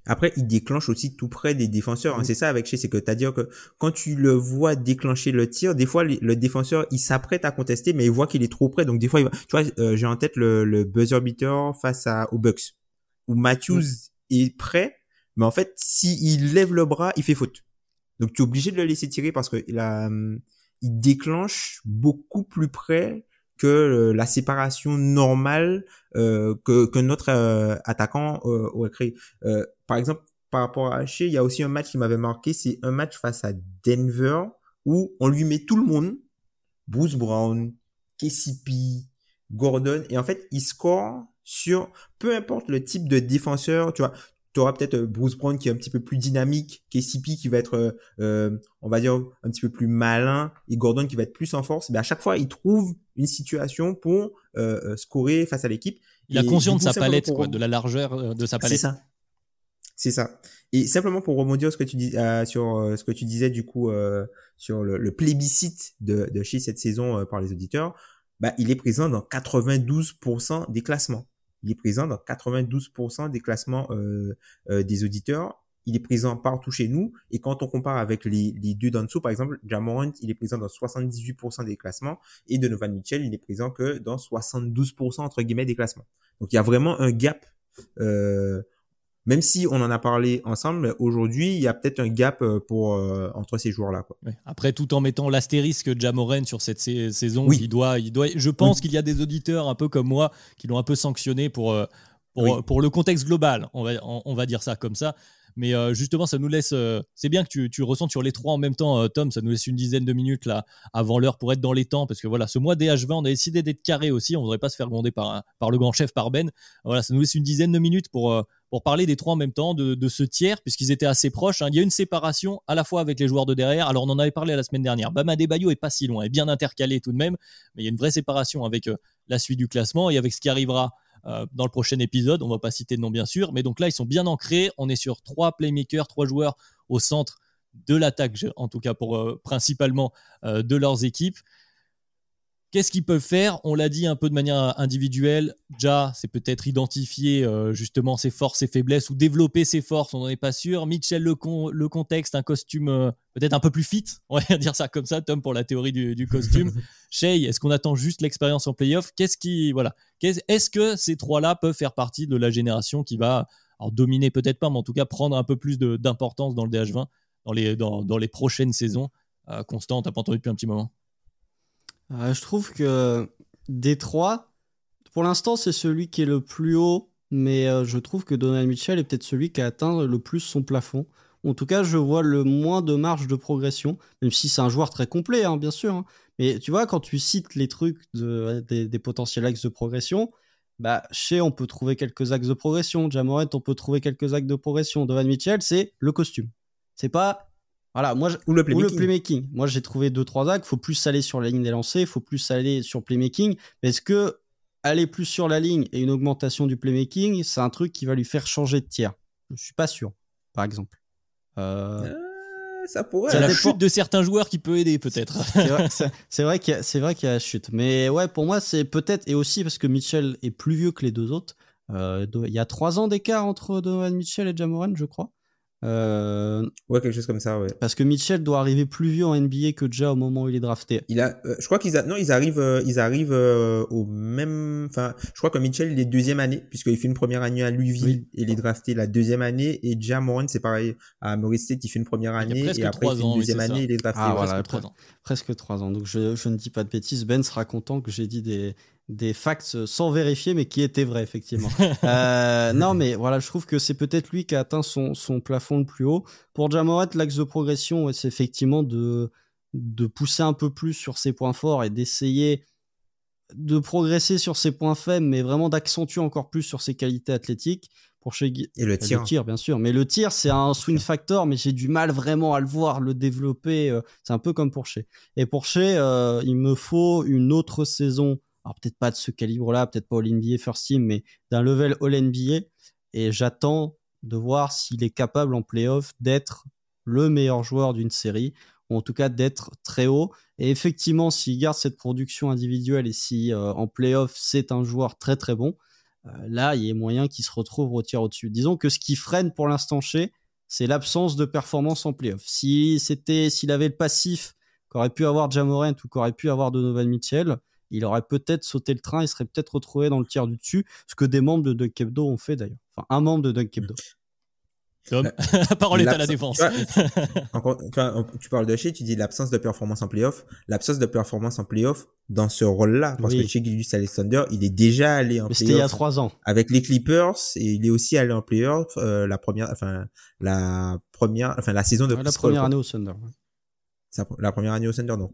Après, il déclenche aussi tout près des défenseurs. Hein. C'est ça avec chez, c'est que tu à dire que quand tu le vois déclencher le tir, des fois le défenseur il s'apprête à contester, mais il voit qu'il est trop près. Donc des fois, il va... tu vois, euh, j'ai en tête le, buzzer beater face à aux Bucks où Matthews est prêt, mais en fait, s'il lève le bras, il fait faute. Donc tu es obligé de le laisser tirer parce que il a hum, il déclenche beaucoup plus près que euh, la séparation normale euh, que, que notre euh, attaquant aurait créé. par exemple, par rapport à Haché, il y a aussi un match qui m'avait marqué, c'est un match face à Denver où on lui met tout le monde, Bruce Brown, KCP, Gordon, et en fait, il score sur peu importe le type de défenseur, tu vois, tu auras peut-être euh, Bruce Brown qui est un petit peu plus dynamique, KCP qui va être, euh, euh, on va dire, un petit peu plus malin, et Gordon qui va être plus en force. Mais à chaque fois, il trouve une situation pour scorer face à l'équipe. Il a conscience de sa palette, quoi, de la largeur de sa palette. C'est ça. C'est ça. Et simplement pour rebondir ce que tu dis, sur ce que tu disais du coup sur le, plébiscite de, de chez cette saison par les auditeurs, bah, il est présent dans 92% des classements il est présent dans 92% des classements euh, euh, des auditeurs. Il est présent partout chez nous. Et quand on compare avec les, les deux d'en dessous, par exemple, Jamorant, il est présent dans 78% des classements. Et Donovan Mitchell, il est présent que dans 72% entre guillemets des classements. Donc il y a vraiment un gap euh, même si on en a parlé ensemble, aujourd'hui, il y a peut-être un gap euh, pour, euh, entre ces joueurs-là. Après, tout en mettant l'astérisque Jamoren sur cette saison, oui. il doit, il doit, je pense qu'il y a des auditeurs un peu comme moi qui l'ont un peu sanctionné pour, euh, pour, pour, le contexte global, on va, on va dire ça comme ça. Mais euh, justement, ça nous laisse. Euh, c'est bien que tu, tu ressentes sur les trois en même temps, euh, Tom. Ça nous laisse une dizaine de minutes là avant l'heure pour être dans les temps. Parce que voilà, ce mois DH20, on a décidé d'être carré aussi. On ne voudrait pas se faire gronder par, par le grand chef, par Ben. Voilà, ça nous laisse une dizaine de minutes pour, pour parler des trois en même temps, de, ce tiers, puisqu'ils étaient assez proches. Hein. Il y a une séparation à la fois avec les joueurs de derrière. Alors, on en avait parlé la semaine dernière. Bama Bayo est pas si loin, est bien intercalé tout de même. Mais il y a une vraie séparation avec la suite du classement et avec ce qui arrivera euh, dans le prochain épisode. On va pas citer de nom bien sûr, mais donc là ils sont bien ancrés. On est sur trois playmakers, trois joueurs au centre de l'attaque, en tout cas pour euh, principalement euh, de leurs équipes. Qu'est-ce qu'ils peuvent faire? On l'a dit un peu de manière individuelle. Ja, c'est peut-être identifier euh, justement ses forces, ses faiblesses ou développer ses forces, on n'en est pas sûr. Mitchell, le, le contexte, un costume euh, peut-être un peu plus fit, on va dire ça comme ça, Tom, pour la théorie du, costume. Shea, est-ce qu'on attend juste l'expérience en playoff? Qu'est-ce qui, voilà, est-ce que ces trois-là peuvent faire partie de la génération qui va, alors dominer? Peut-être pas, mais en tout cas prendre un peu plus d'importance dans le DH20 dans les, dans, dans les prochaines saisons euh, Constant, t'as pas entendu depuis un petit moment? Euh, je trouve que des trois, pour l'instant, c'est celui qui est le plus haut, mais euh, je trouve que Donald Mitchell est peut-être celui qui a atteint le plus son plafond. En tout cas, je vois le moins de marge de progression, même si c'est un joueur très complet, hein, bien sûr. Hein. Mais tu vois, quand tu cites les trucs de, des, potentiels axes de progression, bah, chez on peut trouver quelques axes de progression. Jamoret, on peut trouver quelques axes de progression. Donovan Mitchell, c'est le costume. C'est pas voilà, moi, ou le playmaking. Moi, j'ai trouvé deux trois axes. Faut plus aller sur la ligne des lancers, faut plus aller sur playmaking. Est-ce que aller plus sur la ligne et une augmentation du playmaking, c'est un truc qui va lui faire changer de tiers? Je suis pas sûr, par exemple. Euh, Euh, ça pourrait. C'est la dépend. chute de certains joueurs qui peut aider peut-être. c'est vrai, qu'il y, a- c'est vrai qu'il y a la chute. Mais ouais, pour moi, c'est peut-être, et aussi parce que Mitchell est plus vieux que les deux autres. Euh, il y a trois ans d'écart entre Donovan Mitchell et Jamoran, je crois. Euh, Ouais, quelque chose comme ça, ouais. parce que Mitchell doit arriver plus vieux en NBA que Ja au moment où il est drafté. Il a, euh, je crois qu'ils a, non, ils arrivent, euh, ils arrivent euh, au même, enfin, je crois que Mitchell il est deuxième année puisqu'il fait une première année à Louisville Oui. et il est drafté la deuxième année et Ja Moran c'est pareil à Murray State il fait une première année et après il trois fait ans, une deuxième année il est drafté. Ah, voilà. Presque trois ans. Presque trois ans. Donc je, je ne dis pas de bêtises. Ben sera content que j'ai dit des, des facts sans vérifier, mais qui étaient vrais, effectivement. Euh, non, mais voilà, je trouve que c'est peut-être lui qui a atteint son, son plafond le plus haut. Pour Jamorat, l'axe de progression, c'est effectivement de, de pousser un peu plus sur ses points forts et d'essayer de progresser sur ses points faibles, mais vraiment d'accentuer encore plus sur ses qualités athlétiques. Pour chez Gui- Et le tir. le tir, bien sûr. Mais le tir, c'est un swing factor, mais j'ai du mal vraiment à le voir, le développer. euh, C'est un peu comme pour Shea. Et pour Shea, euh, il me faut une autre saison. Alors peut-être pas de ce calibre-là, peut-être pas All-NBA First Team, mais d'un level All-NBA. Et j'attends de voir s'il est capable en playoff d'être le meilleur joueur d'une série, ou en tout cas d'être très haut. Et effectivement, s'il garde cette production individuelle et si euh, en playoff c'est un joueur très très bon, euh, là il y a moyen qu'il se retrouve au tir au-dessus. Disons que ce qui freine pour l'instant chez, c'est l'absence de performance en playoff. Si c'était, s'il avait le passif qu'aurait pu avoir Jamorant ou qu'aurait pu avoir Donovan Mitchell, il aurait peut-être sauté le train, il serait peut-être retrouvé dans le tiers du dessus, ce que des membres de Dunk Hebdo ont fait d'ailleurs. Enfin, un membre de Dunk Hebdo. Tom, la parole est à la L'absence- défense. tu vois, encore, tu, parles de Shea, tu dis l'absence de performance en playoff. L'absence de performance en playoff dans ce rôle-là, parce Oui. que Shea Gilgeous Alexander, il est déjà allé en Mais c'était il y a playoff trois ans. avec les Clippers et il est aussi allé en playoff euh, la première, enfin la première, enfin la saison de Ouais, la première année au Thunder. la première année au Thunder. Donc,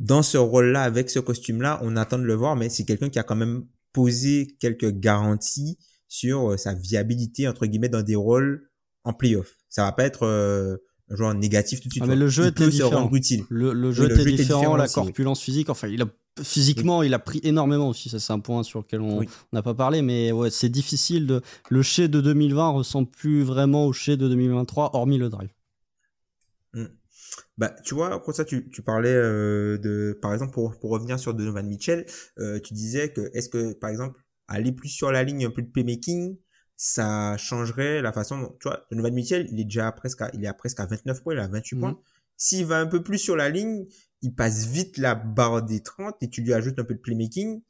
dans ce rôle-là, avec ce costume-là, on attend de le voir, mais c'est quelqu'un qui a quand même posé quelques garanties sur euh, sa viabilité entre guillemets dans des rôles en playoff. Ça va pas être euh, un joueur négatif tout de suite. Ah, mais le jeu Il était différent. rendre utile. Le, le jeu le était jeu était différent, différent la aussi, oui. corpulence physique. Enfin, il a physiquement, il a pris énormément aussi. Ça, c'est un point sur lequel on n'a pas parlé, mais ouais, c'est difficile. De... Le chez de 2020 ressemble plus vraiment au chez de 2023, hormis le drive. Bah, tu vois, comme ça, tu, tu parlais euh, de, par exemple, pour, pour revenir sur Donovan Mitchell, euh, tu disais que est-ce que, par exemple, aller plus sur la ligne, un peu de playmaking, ça changerait la façon, dont- tu vois, Donovan Mitchell, il est déjà presque, à, il est à presque à 29 points, il est à 28 Mhm. points. S'il va un peu plus sur la ligne, il passe vite la barre des 30 et tu lui ajoutes un peu de playmaking.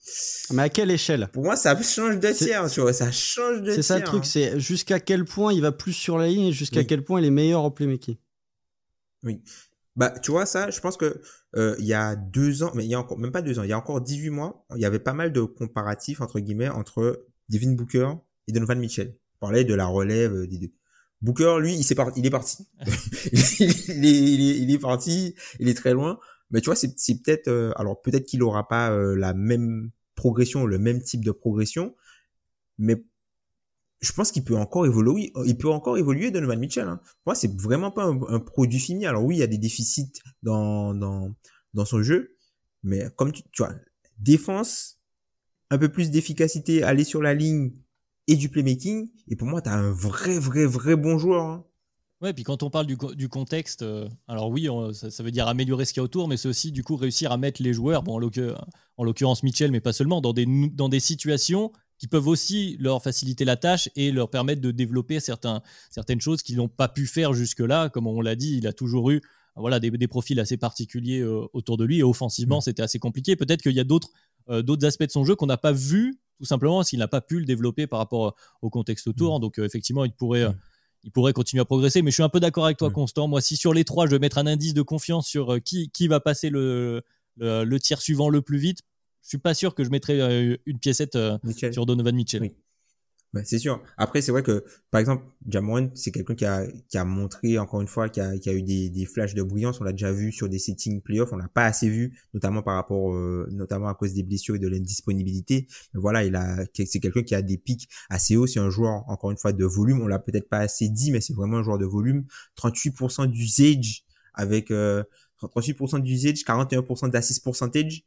Mais à quelle échelle? Pour moi, ça change de tiers, tu vois, ça change de tiers. C'est ça le truc, hein. c'est jusqu'à quel point il va plus sur la ligne et jusqu'à Oui. quel point il est meilleur en playmaking? Oui. Bah, tu vois, ça, je pense que euh, il y a deux ans, mais il y a encore, même pas deux ans, il y a encore 18 mois, il y avait pas mal de comparatifs, entre guillemets, entre Devin Booker et Donovan Mitchell. On parlait de la relève euh, des deux. Booker, lui, il, s'est par- il est parti. il, est, il, est, il, est, est parti, il est très loin. Mais tu vois, c'est peut-être... euh, alors, peut-être qu'il aura pas euh, la même progression, le même type de progression, mais je pense qu'il peut encore évoluer. Il peut encore évoluer Donovan Mitchell. Hein. Moi, c'est vraiment pas un, un produit fini. Alors oui, il y a des déficits dans dans dans son jeu, mais comme tu, tu vois, défense, un peu plus d'efficacité, aller sur la ligne et du playmaking. Et pour moi, t'as un vrai vrai vrai bon joueur. Hein. Ouais, puis quand on parle du, co- du contexte, euh, alors oui, on- ça, ça veut dire améliorer ce qu'il y a autour, mais c'est aussi du coup réussir à mettre les joueurs, bon, en l'occur- en l'occurrence Mitchell, mais pas seulement, dans des, nou- dans des situations qui peuvent aussi leur faciliter la tâche et leur permettre de développer certains, certaines choses qu'ils n'ont pas pu faire jusque-là. Comme on l'a dit, il a toujours eu voilà, des, des profils assez particuliers euh, autour de lui et offensivement, Mm. c'était assez compliqué. Peut-être qu'il y a d'autres d'autres aspects de son jeu qu'on n'a pas vu, tout simplement parce qu'il n'a pas pu le développer par rapport au contexte autour. Donc euh, effectivement, il pourrait... euh, Mm. il pourrait continuer à progresser. Mais je suis un peu d'accord avec toi, Mm. Constant. Moi, si sur les trois, je vais mettre un indice de confiance sur euh, qui, qui va passer le, le, le tir suivant le plus vite, je suis pas sûr que je mettrais euh, une piécette euh, sur Donovan Mitchell. Oui. Ouais, c'est sûr. Après, c'est vrai que, par exemple, Jamoran, c'est quelqu'un qui a, qui a montré, encore une fois, qui a, qui a eu des, des flashs de brillance. On l'a déjà vu sur des settings playoffs. On l'a pas assez vu, notamment par rapport, euh, notamment à cause des blessures et de l'indisponibilité. Voilà, il a, c'est quelqu'un qui a des pics assez hauts. C'est un joueur, encore une fois, de volume. On l'a peut-être pas assez dit, mais c'est vraiment un joueur de volume. 38% d'usage avec, euh, 38% d'usage, 41% d'assist percentage.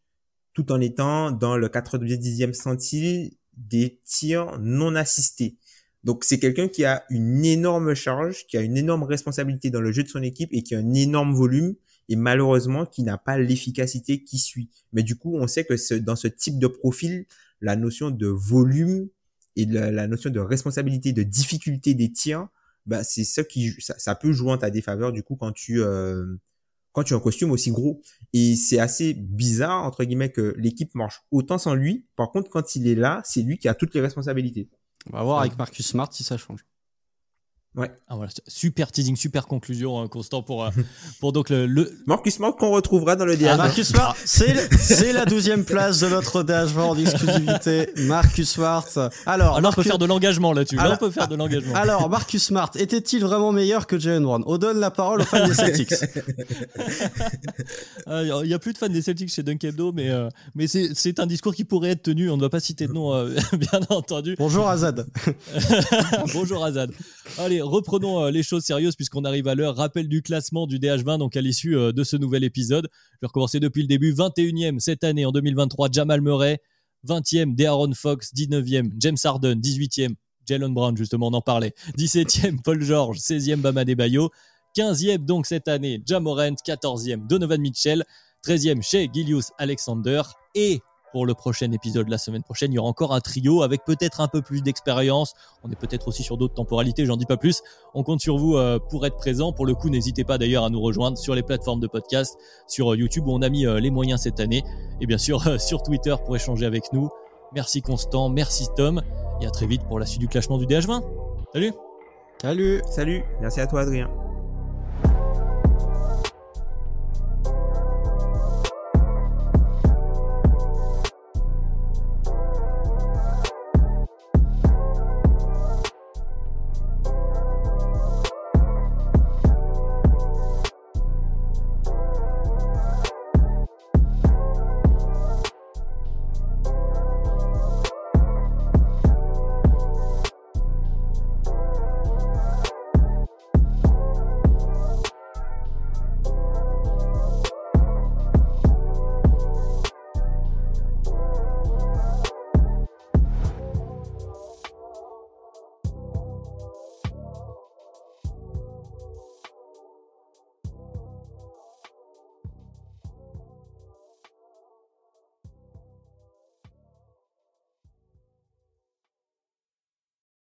tout en étant dans le 90e centile des tirs non assistés. Donc c'est quelqu'un qui a une énorme charge, qui a une énorme responsabilité dans le jeu de son équipe et qui a un énorme volume et malheureusement qui n'a pas l'efficacité qui suit. Mais du coup, on sait que dans ce type de profil, la notion de volume et la, notion de responsabilité, de difficulté des tirs, bah c'est ça qui ça, peut jouer en ta défaveur du coup quand tu euh, quand tu as un costume aussi gros. Et c'est assez bizarre entre guillemets que l'équipe marche autant sans lui. Par contre, quand il est là, c'est lui qui a toutes les responsabilités. On va voir avec Marcus Smart si ça change. Ouais. Ah, voilà, super teasing, super conclusion, hein, Constant, pour, euh, pour donc le, le... Marcus Smart qu'on retrouvera dans le diable. Ah, Marcus Smart, c'est la douzième place de notre dashboard en exclusivité. Marcus Smart. Alors, Alors on peut faire de l'engagement là-dessus. Là, on peut faire de l'engagement. Alors, Marcus Smart, était-il vraiment meilleur que Jalen Brown On donne la parole aux fans des Celtics. Ah, il n'y a plus de fans des Celtics chez Dunkebdo, mais, euh, mais c'est un discours qui pourrait être tenu. On ne va pas citer de nom, euh, bien entendu. Bonjour Azad. Bonjour Azad. Allez, reprenons euh, les choses sérieuses puisqu'on arrive à l'heure. Rappel du classement du DH20 donc à l'issue euh, de ce nouvel épisode. Je vais recommencer depuis le début. 21e cette année en 2023, Jamal Murray. 20e, De'Aaron Fox. 19e, James Harden. 18e, Jalen Brown, justement, on en parlait. 17e, Paul George. 16e, Bama Bayo. 15e, donc cette année, Jamorant. 14e, Donovan Mitchell. 13e, chez Gilius Alexander. Et pour le prochain épisode la semaine prochaine. Il y aura encore un trio avec peut-être un peu plus d'expérience. On est peut-être aussi sur d'autres temporalités, j'en dis pas plus. On compte sur vous euh, pour être présent. Pour le coup, n'hésitez pas d'ailleurs à nous rejoindre sur les plateformes de podcast, sur euh, YouTube où on a mis euh, les moyens cette année, et bien sûr sur Twitter pour échanger avec nous. Merci Constant, merci Tom, et à très vite pour la suite du clashement du DH20. Salut Salut Salut, merci à toi Adrien.